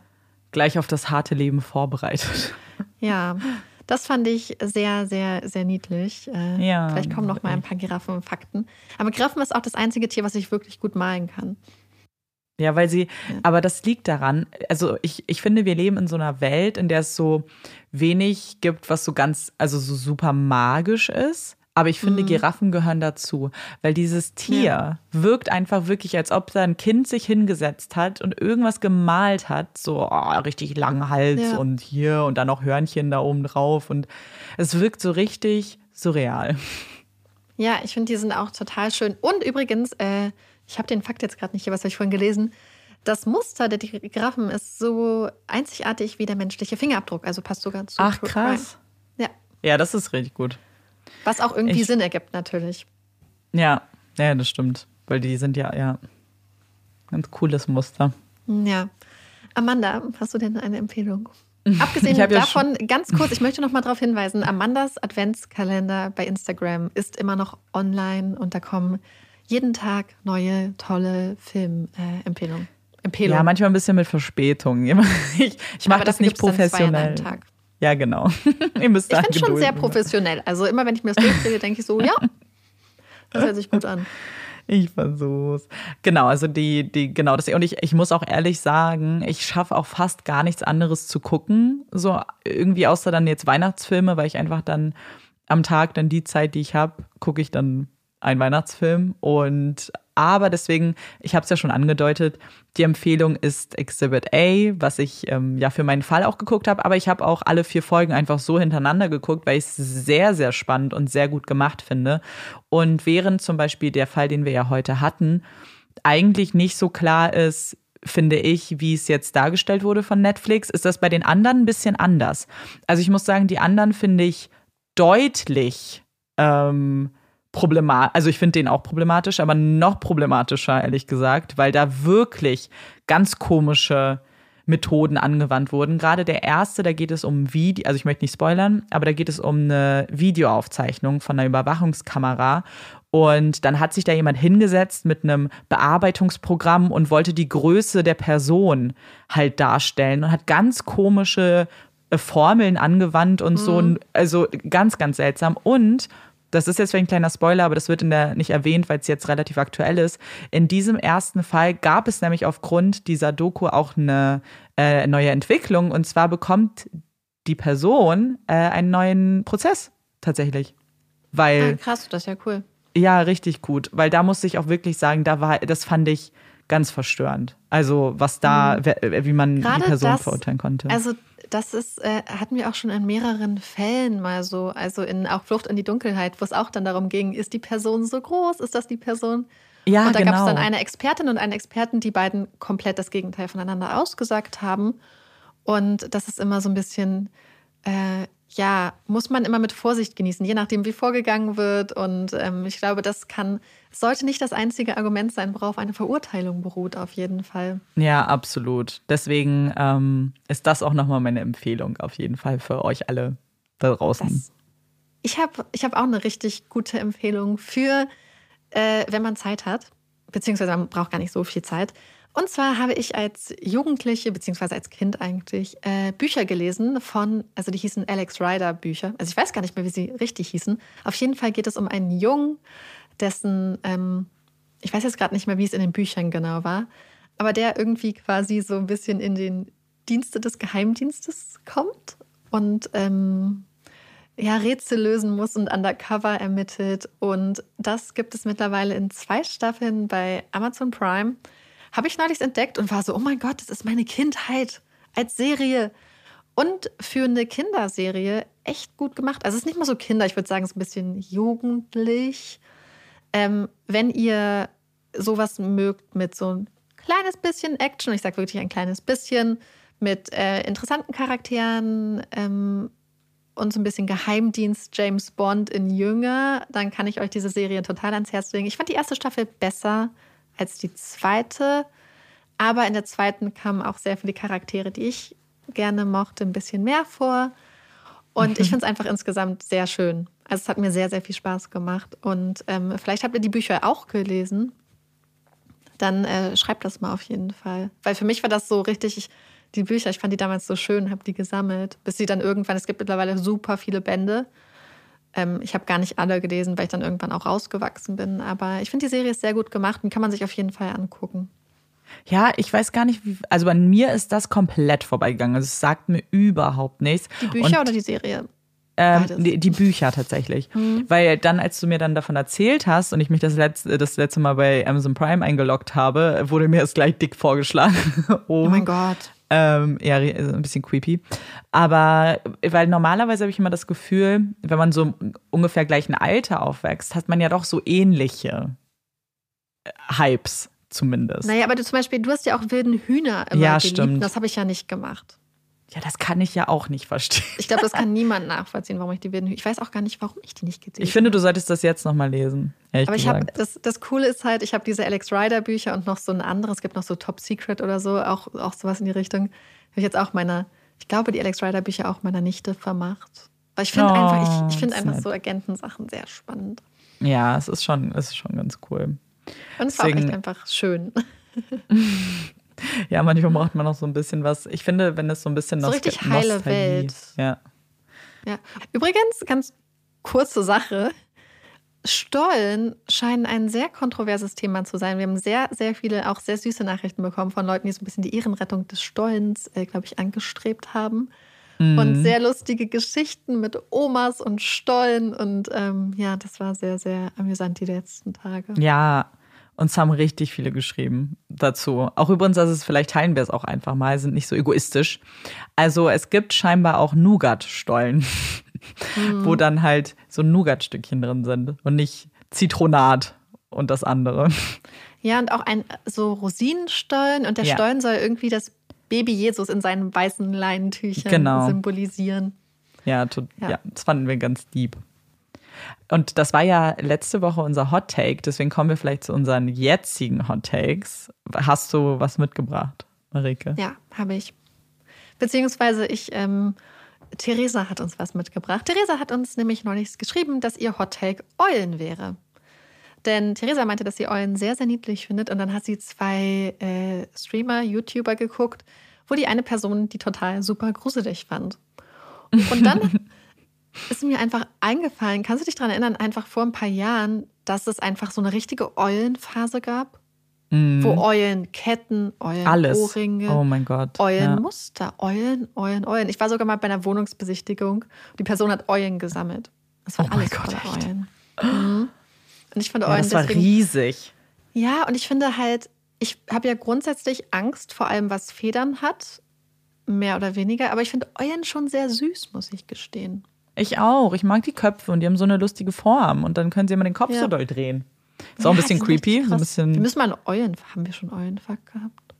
Gleich auf das harte Leben vorbereitet. Ja, das fand ich sehr, sehr, sehr niedlich. Äh, ja. Vielleicht kommen noch mal ein paar Giraffenfakten. Aber Giraffen ist auch das einzige Tier, was ich wirklich gut malen kann. Ja, weil sie, aber das liegt daran, also ich, ich finde, wir leben in so einer Welt, in der es so wenig gibt, was so ganz, also so super magisch ist. Aber ich finde, mhm. Giraffen gehören dazu, weil dieses Tier ja. wirkt einfach wirklich, als ob da ein Kind sich hingesetzt hat und irgendwas gemalt hat. So oh, richtig langen Hals ja. und hier und dann noch Hörnchen da oben drauf. Und es wirkt so richtig surreal. Ja, ich finde, die sind auch total schön. Und übrigens, äh, ich habe den Fakt jetzt gerade nicht hier, was habe ich vorhin gelesen. Das Muster der Giraffen ist so einzigartig wie der menschliche Fingerabdruck. Also passt sogar zu. Ach, krass. Ja. Ja, das ist richtig gut. Was auch irgendwie ich, Sinn ergibt, natürlich. Ja, ja, das stimmt. Weil die sind ja, ja, ganz cooles Muster. Ja. Amanda, hast du denn eine Empfehlung? Abgesehen davon, ja ganz kurz, ich möchte noch mal darauf hinweisen, Amandas Adventskalender bei Instagram ist immer noch online und da kommen jeden Tag neue, tolle Filmempfehlungen. Äh, ja, manchmal ein bisschen mit Verspätung. Ich, ich mache das nicht professionell. Tag. Ja, genau. Ihr müsst ich bin schon sehr professionell. Also immer, wenn ich mir das durchkriege, denke ich so, ja, das hört sich gut an. Ich versuch's. Genau, also die, die, genau, das, und ich, ich muss auch ehrlich sagen, ich schaffe auch fast gar nichts anderes zu gucken. So irgendwie außer dann jetzt Weihnachtsfilme, weil ich einfach dann am Tag dann die Zeit, die ich habe, gucke ich dann einen Weihnachtsfilm. Und aber deswegen, ich habe es ja schon angedeutet, die Empfehlung ist Exhibit A, was ich ähm, ja für meinen Fall auch geguckt habe. Aber ich habe auch alle vier Folgen einfach so hintereinander geguckt, weil ich es sehr, sehr spannend und sehr gut gemacht finde. Und während zum Beispiel der Fall, den wir ja heute hatten, eigentlich nicht so klar ist, finde ich, wie es jetzt dargestellt wurde von Netflix, ist das bei den anderen ein bisschen anders. Also ich muss sagen, die anderen finde ich deutlich ähm, problematisch, also ich finde den auch problematisch, aber noch problematischer, ehrlich gesagt, weil da wirklich ganz komische Methoden angewandt wurden. Gerade der erste, da geht es um Video, also ich möchte nicht spoilern, aber da geht es um eine Videoaufzeichnung von einer Überwachungskamera. Und dann hat sich da jemand hingesetzt mit einem Bearbeitungsprogramm und wollte die Größe der Person halt darstellen und hat ganz komische äh, Formeln angewandt und mhm. so. Also ganz, ganz seltsam. Und das ist jetzt vielleicht ein kleiner Spoiler, aber das wird in der nicht erwähnt, weil es jetzt relativ aktuell ist. In diesem ersten Fall gab es nämlich aufgrund dieser Doku auch eine äh, neue Entwicklung und zwar bekommt die Person äh, einen neuen Prozess tatsächlich. Weil, ah, krass, das ist ja cool. Ja, richtig gut, weil da musste ich auch wirklich sagen, da war, das fand ich ganz verstörend. Also was da, mhm. wie man Gerade die Person das, verurteilen konnte. Also das ist, äh, hatten wir auch schon in mehreren Fällen mal so, also in auch Flucht in die Dunkelheit, wo es auch dann darum ging, ist die Person so groß, ist das die Person? Ja, und da genau. gab es dann eine Expertin und einen Experten, die beiden komplett das Gegenteil voneinander ausgesagt haben. Und das ist immer so ein bisschen, äh, ja, muss man immer mit Vorsicht genießen, je nachdem, wie vorgegangen wird. Und ähm, ich glaube, das kann, sollte nicht das einzige Argument sein, worauf eine Verurteilung beruht, auf jeden Fall. Ja, absolut. Deswegen ähm, ist das auch nochmal meine Empfehlung, auf jeden Fall für euch alle da draußen. Das, ich habe ich hab auch eine richtig gute Empfehlung für, äh, wenn man Zeit hat, beziehungsweise man braucht gar nicht so viel Zeit. Und zwar habe ich als Jugendliche, beziehungsweise als Kind eigentlich, äh, Bücher gelesen von, also die hießen Alex Rider Bücher. Also ich weiß gar nicht mehr, wie sie richtig hießen. Auf jeden Fall geht es um einen Jungen, dessen, ähm, ich weiß jetzt gerade nicht mehr, wie es in den Büchern genau war, aber der irgendwie quasi so ein bisschen in den Dienste des Geheimdienstes kommt und ähm, ja, Rätsel lösen muss und undercover ermittelt. Und das gibt es mittlerweile in zwei Staffeln bei Amazon Prime. Habe ich neulich entdeckt und war so, oh mein Gott, das ist meine Kindheit als Serie. Und für eine Kinderserie echt gut gemacht. Also es ist nicht mal so Kinder, ich würde sagen, es ist ein bisschen jugendlich. Ähm, wenn ihr sowas mögt mit so ein kleines bisschen Action, ich sage wirklich ein kleines bisschen, mit äh, interessanten Charakteren ähm, und so ein bisschen Geheimdienst James Bond in Jünger, dann kann ich euch diese Serie total ans Herz legen. Ich fand die erste Staffel besser als die zweite, aber in der zweiten kamen auch sehr viele Charaktere, die ich gerne mochte, ein bisschen mehr vor. Und mhm. ich finde es einfach insgesamt sehr schön. Also es hat mir sehr, sehr viel Spaß gemacht. Und ähm, vielleicht habt ihr die Bücher auch gelesen. Dann äh, schreibt das mal auf jeden Fall. Weil für mich war das so richtig, ich, die Bücher, ich fand die damals so schön, habe die gesammelt, bis sie dann irgendwann, es gibt mittlerweile super viele Bände. Ähm, ich habe gar nicht alle gelesen, weil ich dann irgendwann auch rausgewachsen bin. Aber ich finde, die Serie ist sehr gut gemacht und kann man sich auf jeden Fall angucken. Ja, ich weiß gar nicht, wie, also bei mir ist das komplett vorbeigegangen. Also es sagt mir überhaupt nichts. Die Bücher und, oder die Serie? Ähm, die, die, Bücher tatsächlich. Mhm. Weil dann, als du mir dann davon erzählt hast und ich mich das letzte, das letzte Mal bei Amazon Prime eingeloggt habe, wurde mir es gleich dick vorgeschlagen. oh, oh mein Gott. Ähm, ja, ein bisschen creepy. Aber weil normalerweise habe ich immer das Gefühl, wenn man so ungefähr gleichen Alter aufwächst, hat man ja doch so ähnliche äh, Hypes zumindest. Naja, aber du zum Beispiel, du hast ja auch wilden Hühner immer ja, geliebt. Stimmt. Das habe ich ja nicht gemacht. Ja, das kann ich ja auch nicht verstehen. Ich glaube, das kann niemand nachvollziehen, warum ich die wilden. Ich weiß auch gar nicht, warum ich die nicht gelesen habe. Ich finde, du solltest das jetzt nochmal lesen. Aber ich habe das, das Coole ist halt, ich habe diese Alex Rider Bücher und noch so ein anderes, es gibt noch so Top Secret oder so, auch, auch sowas in die Richtung. Habe ich jetzt auch meiner, ich glaube, die Alex Rider Bücher auch meiner Nichte vermacht. Weil ich finde oh, einfach, ich, ich finde einfach nett. so Agentensachen sehr spannend. Ja, es ist schon, es ist schon ganz cool. Und es Deswegen, war auch echt einfach schön. ja, manchmal braucht man noch so ein bisschen was. Ich finde, wenn es so ein bisschen so richtig heile Nostalgie, Welt. Ja. ja. Übrigens, ganz kurze Sache. Stollen scheinen ein sehr kontroverses Thema zu sein. Wir haben sehr, sehr viele, auch sehr süße Nachrichten bekommen von Leuten, die so ein bisschen die Ehrenrettung des Stollens, äh, glaube ich, angestrebt haben. Mhm. Und sehr lustige Geschichten mit Omas und Stollen. Und ähm, ja, das war sehr, sehr amüsant die letzten Tage. Ja, uns haben richtig viele geschrieben dazu. Auch übrigens, also vielleicht teilen wir es auch einfach mal, sind nicht so egoistisch. Also es gibt scheinbar auch Nougat-Stollen, mhm. wo dann halt so Nougat-Stückchen drin sind und nicht Zitronat und das andere. Ja, und auch ein so Rosinenstollen und der ja. Stollen soll irgendwie das Baby Jesus in seinen weißen Leinentüchern genau. symbolisieren. Ja, ja. ja, das fanden wir ganz deep. Und das war ja letzte Woche unser Hot Take, deswegen kommen wir vielleicht zu unseren jetzigen Hot Takes. Hast du was mitgebracht, Marike? Ja, habe ich. Beziehungsweise ich, ähm, Theresa hat uns was mitgebracht. Theresa hat uns nämlich neulich geschrieben, dass ihr Hot Take Eulen wäre. Denn Theresa meinte, dass sie Eulen sehr, sehr niedlich findet. Und dann hat sie zwei äh, Streamer, YouTuber geguckt, wo die eine Person die total super gruselig fand. Und dann ist mir einfach eingefallen, kannst du dich daran erinnern, einfach vor ein paar Jahren, dass es einfach so eine richtige Eulenphase gab? Mhm. Wo Eulenketten, Eulenohrringe, oh mein Gott. Eulenmuster, ja. Eulen, Eulen, Eulen. Ich war sogar mal bei einer Wohnungsbesichtigung. Die Person hat Eulen gesammelt. Das war oh alles Gott, voller Eulen. Mhm. Und ich finde ja, Eulen das war deswegen, riesig. Ja, und ich finde halt, ich habe ja grundsätzlich Angst vor allem, was Federn hat, mehr oder weniger. Aber ich finde Eulen schon sehr süß, muss ich gestehen. Ich auch. Ich mag die Köpfe und die haben so eine lustige Form. Und dann können sie immer den Kopf ja. so doll drehen. Ist ja, auch ein bisschen creepy. So ein bisschen wir müssen mal einen Eulen. Haben wir schon Eulenfuck gehabt?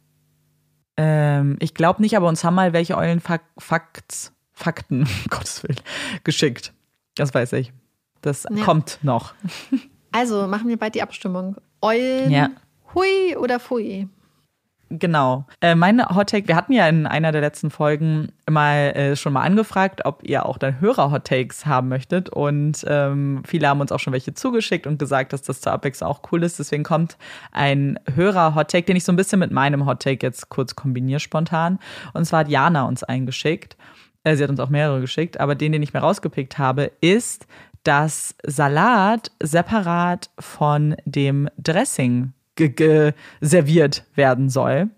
Ähm, ich glaube nicht, aber uns haben mal welche Eulenfakts, Fakten, Gottes Willen, geschickt. Das weiß ich. Das ja. kommt noch. Also machen wir bald die Abstimmung. Eulen, ja. hui oder fui? Genau. Äh, meine Hottake, wir hatten ja in einer der letzten Folgen mal äh, schon mal angefragt, ob ihr auch dann Hörer-Hottakes haben möchtet. Und ähm, viele haben uns auch schon welche zugeschickt und gesagt, dass das zur Abwechslung auch cool ist. Deswegen kommt ein Hörer-Hottake, den ich so ein bisschen mit meinem Hottake jetzt kurz kombiniere spontan. Und zwar hat Jana uns eingeschickt. Äh, sie hat uns auch mehrere geschickt, aber den, den ich mir rausgepickt habe, ist, dass Salat separat von dem Dressing serviert werden soll.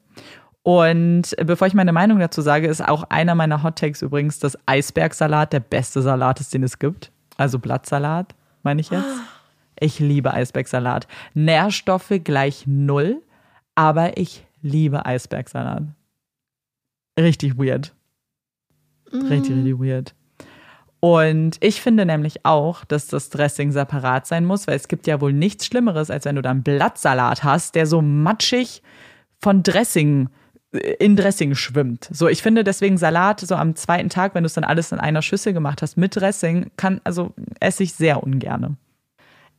Und bevor ich meine Meinung dazu sage, ist auch einer meiner Hot Takes übrigens, dass Eisbergsalat der beste Salat ist, den es gibt. Also Blattsalat, meine ich jetzt. Ich liebe Eisbergsalat. Nährstoffe gleich null, aber ich liebe Eisbergsalat. Richtig weird. Richtig, richtig weird. Und ich finde nämlich auch, dass das Dressing separat sein muss, weil es gibt ja wohl nichts Schlimmeres, als wenn du dann Blattsalat hast, der so matschig von Dressing äh, in Dressing schwimmt. So, ich finde deswegen Salat so am zweiten Tag, wenn du es dann alles in einer Schüssel gemacht hast mit Dressing, kann also esse ich sehr ungerne.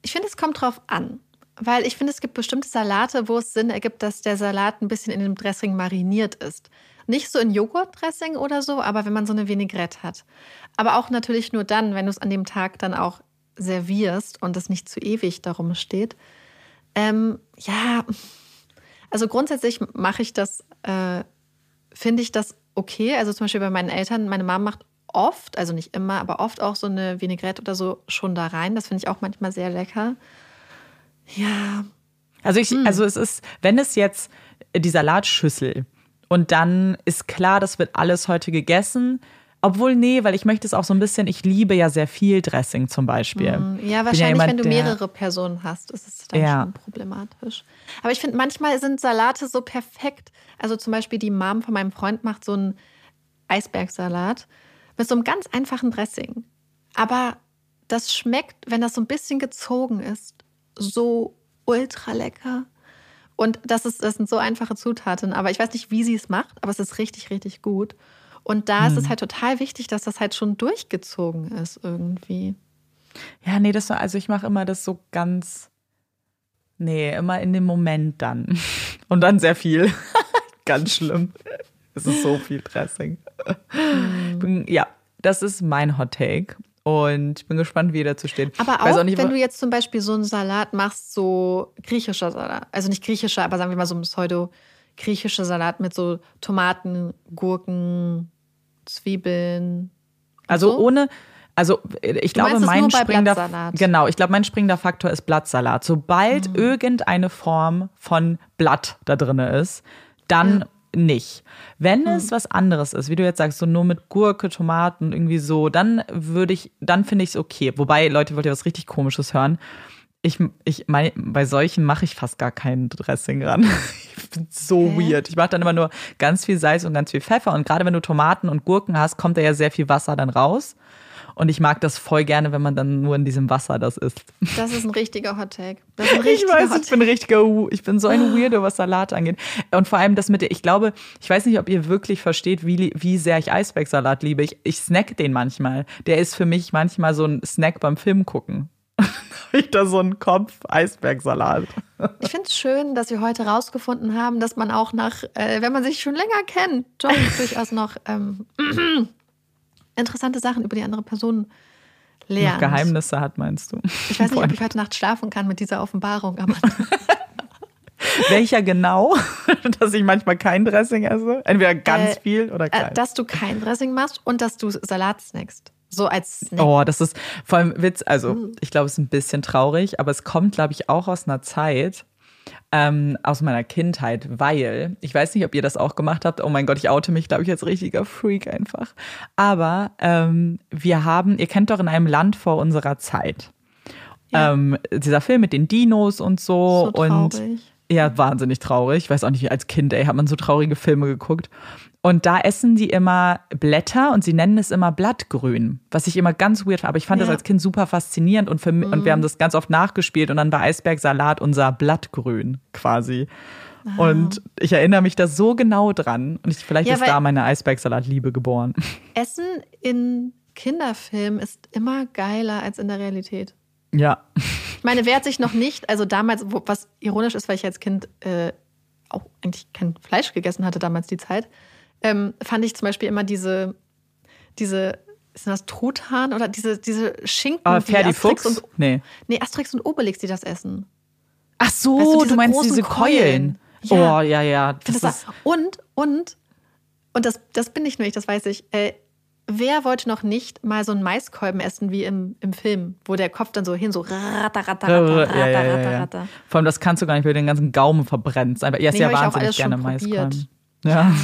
Ich finde, es kommt drauf an. Weil ich finde, es gibt bestimmte Salate, wo es Sinn ergibt, dass der Salat ein bisschen in dem Dressing mariniert ist. Nicht so in Joghurtdressing oder so, aber wenn man so eine Vinaigrette hat. Aber auch natürlich nur dann, wenn du es an dem Tag dann auch servierst und es nicht zu ewig darum steht. Ähm, ja, also grundsätzlich mache ich das, äh, finde ich das okay. Also zum Beispiel bei meinen Eltern, meine Mama macht oft, also nicht immer, aber oft auch so eine Vinaigrette oder so schon da rein. Das finde ich auch manchmal sehr lecker. Ja. Also ich, hm. also es ist, wenn es jetzt die Salatschüssel und dann ist klar, das wird alles heute gegessen. Obwohl, nee, weil ich möchte es auch so ein bisschen, ich liebe ja sehr viel Dressing zum Beispiel. Hm, ja, wahrscheinlich, ja jemand, wenn du mehrere Personen hast, ist es dann ja. schon problematisch. Aber ich finde, manchmal sind Salate so perfekt. Also zum Beispiel die Mom von meinem Freund macht so einen Eisbergsalat mit so einem ganz einfachen Dressing. Aber das schmeckt, wenn das so ein bisschen gezogen ist, so ultra lecker. Und das, ist, das sind so einfache Zutaten. Aber ich weiß nicht, wie sie es macht, aber es ist richtig, richtig gut. Und da hm. ist es hm. halt total wichtig, dass das halt schon durchgezogen ist irgendwie. Ja, nee, das also ich mache immer das so ganz. Nee, immer in dem Moment dann. Und dann sehr viel. ganz schlimm. Es ist so viel Dressing. Hm. Ja, das ist mein Hot Take. Und ich bin gespannt, wie ihr dazu steht. Aber auch, auch nicht, wenn du jetzt zum Beispiel so einen Salat machst, so griechischer Salat, also nicht griechischer, aber sagen wir mal so ein pseudo-griechischer Salat mit so Tomaten, Gurken, Zwiebeln. Also so? ohne, also ich glaube, mein springender genau, ich glaube, mein springender Faktor ist Blattsalat. Sobald mhm. irgendeine Form von Blatt da drin ist, dann ja nicht. Wenn hm. es was anderes ist, wie du jetzt sagst, so nur mit Gurke, Tomaten, irgendwie so, dann würde ich, dann finde ich es okay. Wobei, Leute, wollt ihr was richtig Komisches hören? Ich, ich mein, bei solchen mache ich fast gar kein Dressing ran. ich bin so Hä? weird. Ich mache dann immer nur ganz viel Salz und ganz viel Pfeffer. Und gerade wenn du Tomaten und Gurken hast, kommt da ja sehr viel Wasser dann raus. Und ich mag das voll gerne, wenn man dann nur in diesem Wasser das isst. Das ist ein richtiger Hot Take. ich weiß, ich bin richtiger, ich bin so ein Weirdo, was Salat angeht. Und vor allem das mit der, ich glaube, ich weiß nicht, ob ihr wirklich versteht, wie, wie sehr ich Eisbergsalat liebe. Ich, ich snack den manchmal. Der ist für mich manchmal so ein Snack beim Film gucken. ich da so einen Kopf Eisbergsalat. Ich finde es schön, dass wir heute rausgefunden haben, dass man auch nach, äh, wenn man sich schon länger kennt, John durchaus noch ähm, interessante Sachen über die andere Person lernt. Noch Geheimnisse hat, meinst du? Ich weiß nicht, ob ich heute Nacht schlafen kann mit dieser Offenbarung, aber. Welcher genau? dass ich manchmal kein Dressing esse? Entweder ganz äh, viel oder kein. Äh, dass du kein Dressing machst und dass du Salat snackst. So als Snack. Oh, das ist vor allem Witz. Also, mm. ich glaube, es ist ein bisschen traurig, aber es kommt, glaube ich, auch aus einer Zeit, ähm, aus meiner Kindheit, weil ich weiß nicht, ob ihr das auch gemacht habt. Oh mein Gott, ich oute mich, glaube ich, als richtiger Freak einfach. Aber ähm, wir haben, ihr kennt doch in einem Land vor unserer Zeit. Ja. Ähm, dieser Film mit den Dinos und so, so und ja, wahnsinnig traurig. Ich weiß auch nicht, wie als Kind, ey, hat man so traurige Filme geguckt. Und da essen sie immer Blätter und sie nennen es immer Blattgrün, was ich immer ganz weird fand. Aber ich fand ja. das als Kind super faszinierend und, für, mhm. und wir haben das ganz oft nachgespielt und dann war Eisbergsalat unser Blattgrün quasi. Ah. Und ich erinnere mich da so genau dran. Und ich, vielleicht ja, ist da meine Eisbergsalatliebe geboren. Essen in Kinderfilmen ist immer geiler als in der Realität. Ja. Ich meine, wer hat sich noch nicht, also damals, was ironisch ist, weil ich als Kind äh, auch eigentlich kein Fleisch gegessen hatte, damals die Zeit, ähm, fand ich zum Beispiel immer diese, diese, ist das Truthahn oder diese, diese Schinken, ah, die Asterix Fuchs? und, nee. nee, Asterix und Obelix, die das essen. Ach so, weißt du, du meinst diese Keulen. Keulen. Ja. Oh, ja, ja. Das das und, und, und das, das bin nicht nur ich, das weiß ich. Äh, wer wollte noch nicht mal so einen Maiskolben essen wie im, im Film, wo der Kopf dann so hin so ratter, ratter, ratter, ratter, ja, ja, ja, ratter, ja. ratter. Vor allem, das kannst du gar nicht, weil du den ganzen Gaumen verbrennst. Aber er ist Nee, ja ich wahnsinnig gerne. Maiskolben. Ja.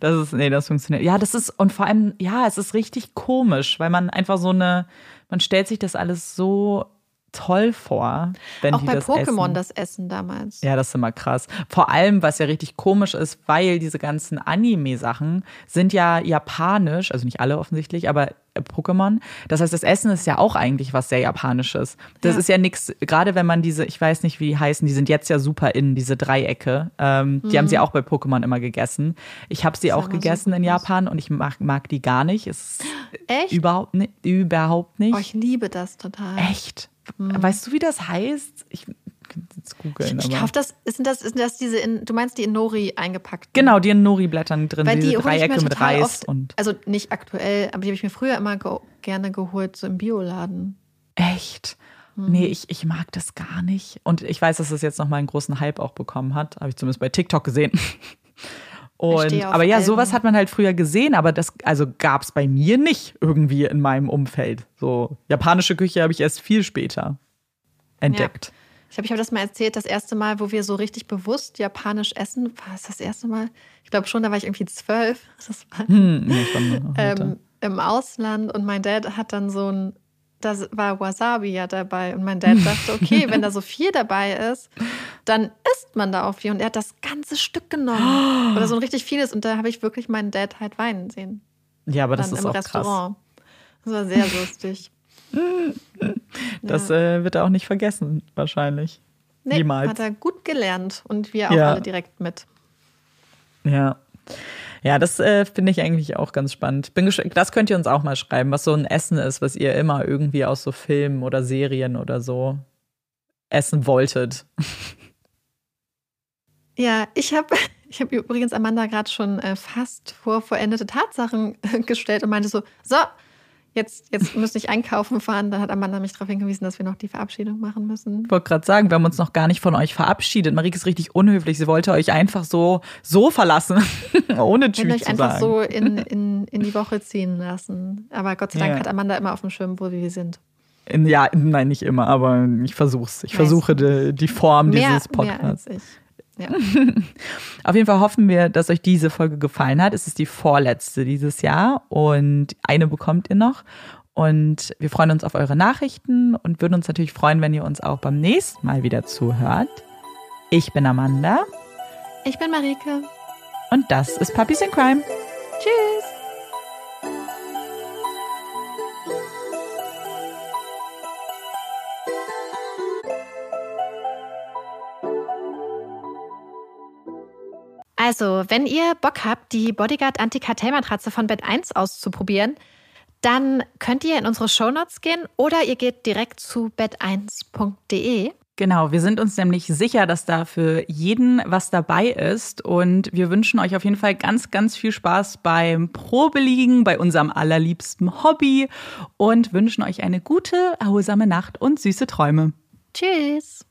Das ist, nee, das funktioniert. Ja, das ist, und vor allem, ja, es ist richtig komisch, weil man einfach so eine, man stellt sich das alles so toll vor, wenn Auch die bei das Pokémon essen. das Essen damals. Ja, das ist immer krass. Vor allem, was ja richtig komisch ist, weil diese ganzen Anime-Sachen sind ja japanisch, also nicht alle offensichtlich, aber äh, Pokémon. Das heißt, das Essen ist ja auch eigentlich was sehr Japanisches. Das Ja. ist ja nichts, gerade wenn man diese, ich weiß nicht, wie die heißen, die sind jetzt ja super in, diese Dreiecke. Ähm, Die haben sie auch bei Pokémon immer gegessen. Ich habe sie Mhm. auch so gegessen in. Japan und ich mag, mag die gar nicht. Es ist Echt? überhaupt, ni- überhaupt nicht. Oh, ich liebe das total. Echt? Weißt du, wie das heißt? Ich kann jetzt googeln. Ich, ich hoffe, das sind das, sind das diese, in, du meinst die in Nori eingepackt? Genau, die in Nori-Blättern drin, Weil die Dreiecke mit Reis oft, und. also nicht aktuell, aber die habe ich mir früher immer ge gerne geholt, so im Bioladen. Echt? Hm. Nee, ich, ich mag das gar nicht. Und ich weiß, dass es jetzt nochmal einen großen Hype auch bekommen hat. Habe ich zumindest bei TikTok gesehen. Und, aber ja, Algen. sowas hat man halt früher gesehen, aber das also gab es bei mir nicht irgendwie in meinem Umfeld. So japanische Küche habe ich erst viel später entdeckt. Ich glaube, ich habe das mal erzählt, das erste Mal, wo wir so richtig bewusst japanisch essen, war es das erste Mal? Ich glaube schon, da war ich irgendwie zwölf. Das war Hm, nee, ähm, im Ausland und mein Dad hat dann so ein, da war Wasabi ja dabei und mein Dad dachte, okay, wenn da so viel dabei ist, dann isst man da auch viel und er hat das ganze Stück genommen oder so ein richtig vieles und da habe ich wirklich meinen Dad halt weinen sehen, ja, aber das dann ist im auch krass. Restaurant. Das war sehr lustig. Das Ja. äh, wird er auch nicht vergessen, wahrscheinlich. Nee, Niemals. hat er gut gelernt und wir auch Ja. alle direkt mit. Ja. Ja, das äh, finde ich eigentlich auch ganz spannend. Bin das könnt ihr uns auch mal schreiben, was so ein Essen ist, was ihr immer irgendwie aus so Filmen oder Serien oder so essen wolltet. Ja, ich habe ich hab übrigens Amanda gerade schon äh, fast vor vollendete Tatsachen äh, gestellt und meinte so, so, jetzt, jetzt müsste ich einkaufen fahren. Dann hat Amanda mich darauf hingewiesen, dass wir noch die Verabschiedung machen müssen. Ich wollte gerade sagen, wir haben uns noch gar nicht von euch verabschiedet. Marike ist richtig unhöflich. Sie wollte euch einfach so, so verlassen, ohne Tschüss können euch zu einfach sagen. so in, in, in die Woche ziehen lassen. Aber Gott sei Dank Ja. hat Amanda immer auf dem Schirm, wo wir sind. In, ja, nein, nicht immer, aber ich versuch's. Ich Meistens. versuche die, die Form Mehr, dieses mehr Podcasts. als ich. Ja. Auf jeden Fall hoffen wir, dass euch diese Folge gefallen hat. Es ist die vorletzte dieses Jahr und eine bekommt ihr noch. Und wir freuen uns auf eure Nachrichten und würden uns natürlich freuen, wenn ihr uns auch beim nächsten Mal wieder zuhört. Ich bin Amanda Ich bin Marike. und das ist Puppies in Crime. Tschüss. Also, wenn ihr Bock habt, die Bodyguard Anti-Kartellmatratze von Bett 1 auszuprobieren, dann könnt ihr in unsere Shownotes gehen oder ihr geht direkt zu bett1.de. Genau, wir sind uns nämlich sicher, dass da für jeden was dabei ist. Und wir wünschen euch auf jeden Fall ganz, ganz viel Spaß beim Probeliegen, bei unserem allerliebsten Hobby und wünschen euch eine gute, erholsame Nacht und süße Träume. Tschüss.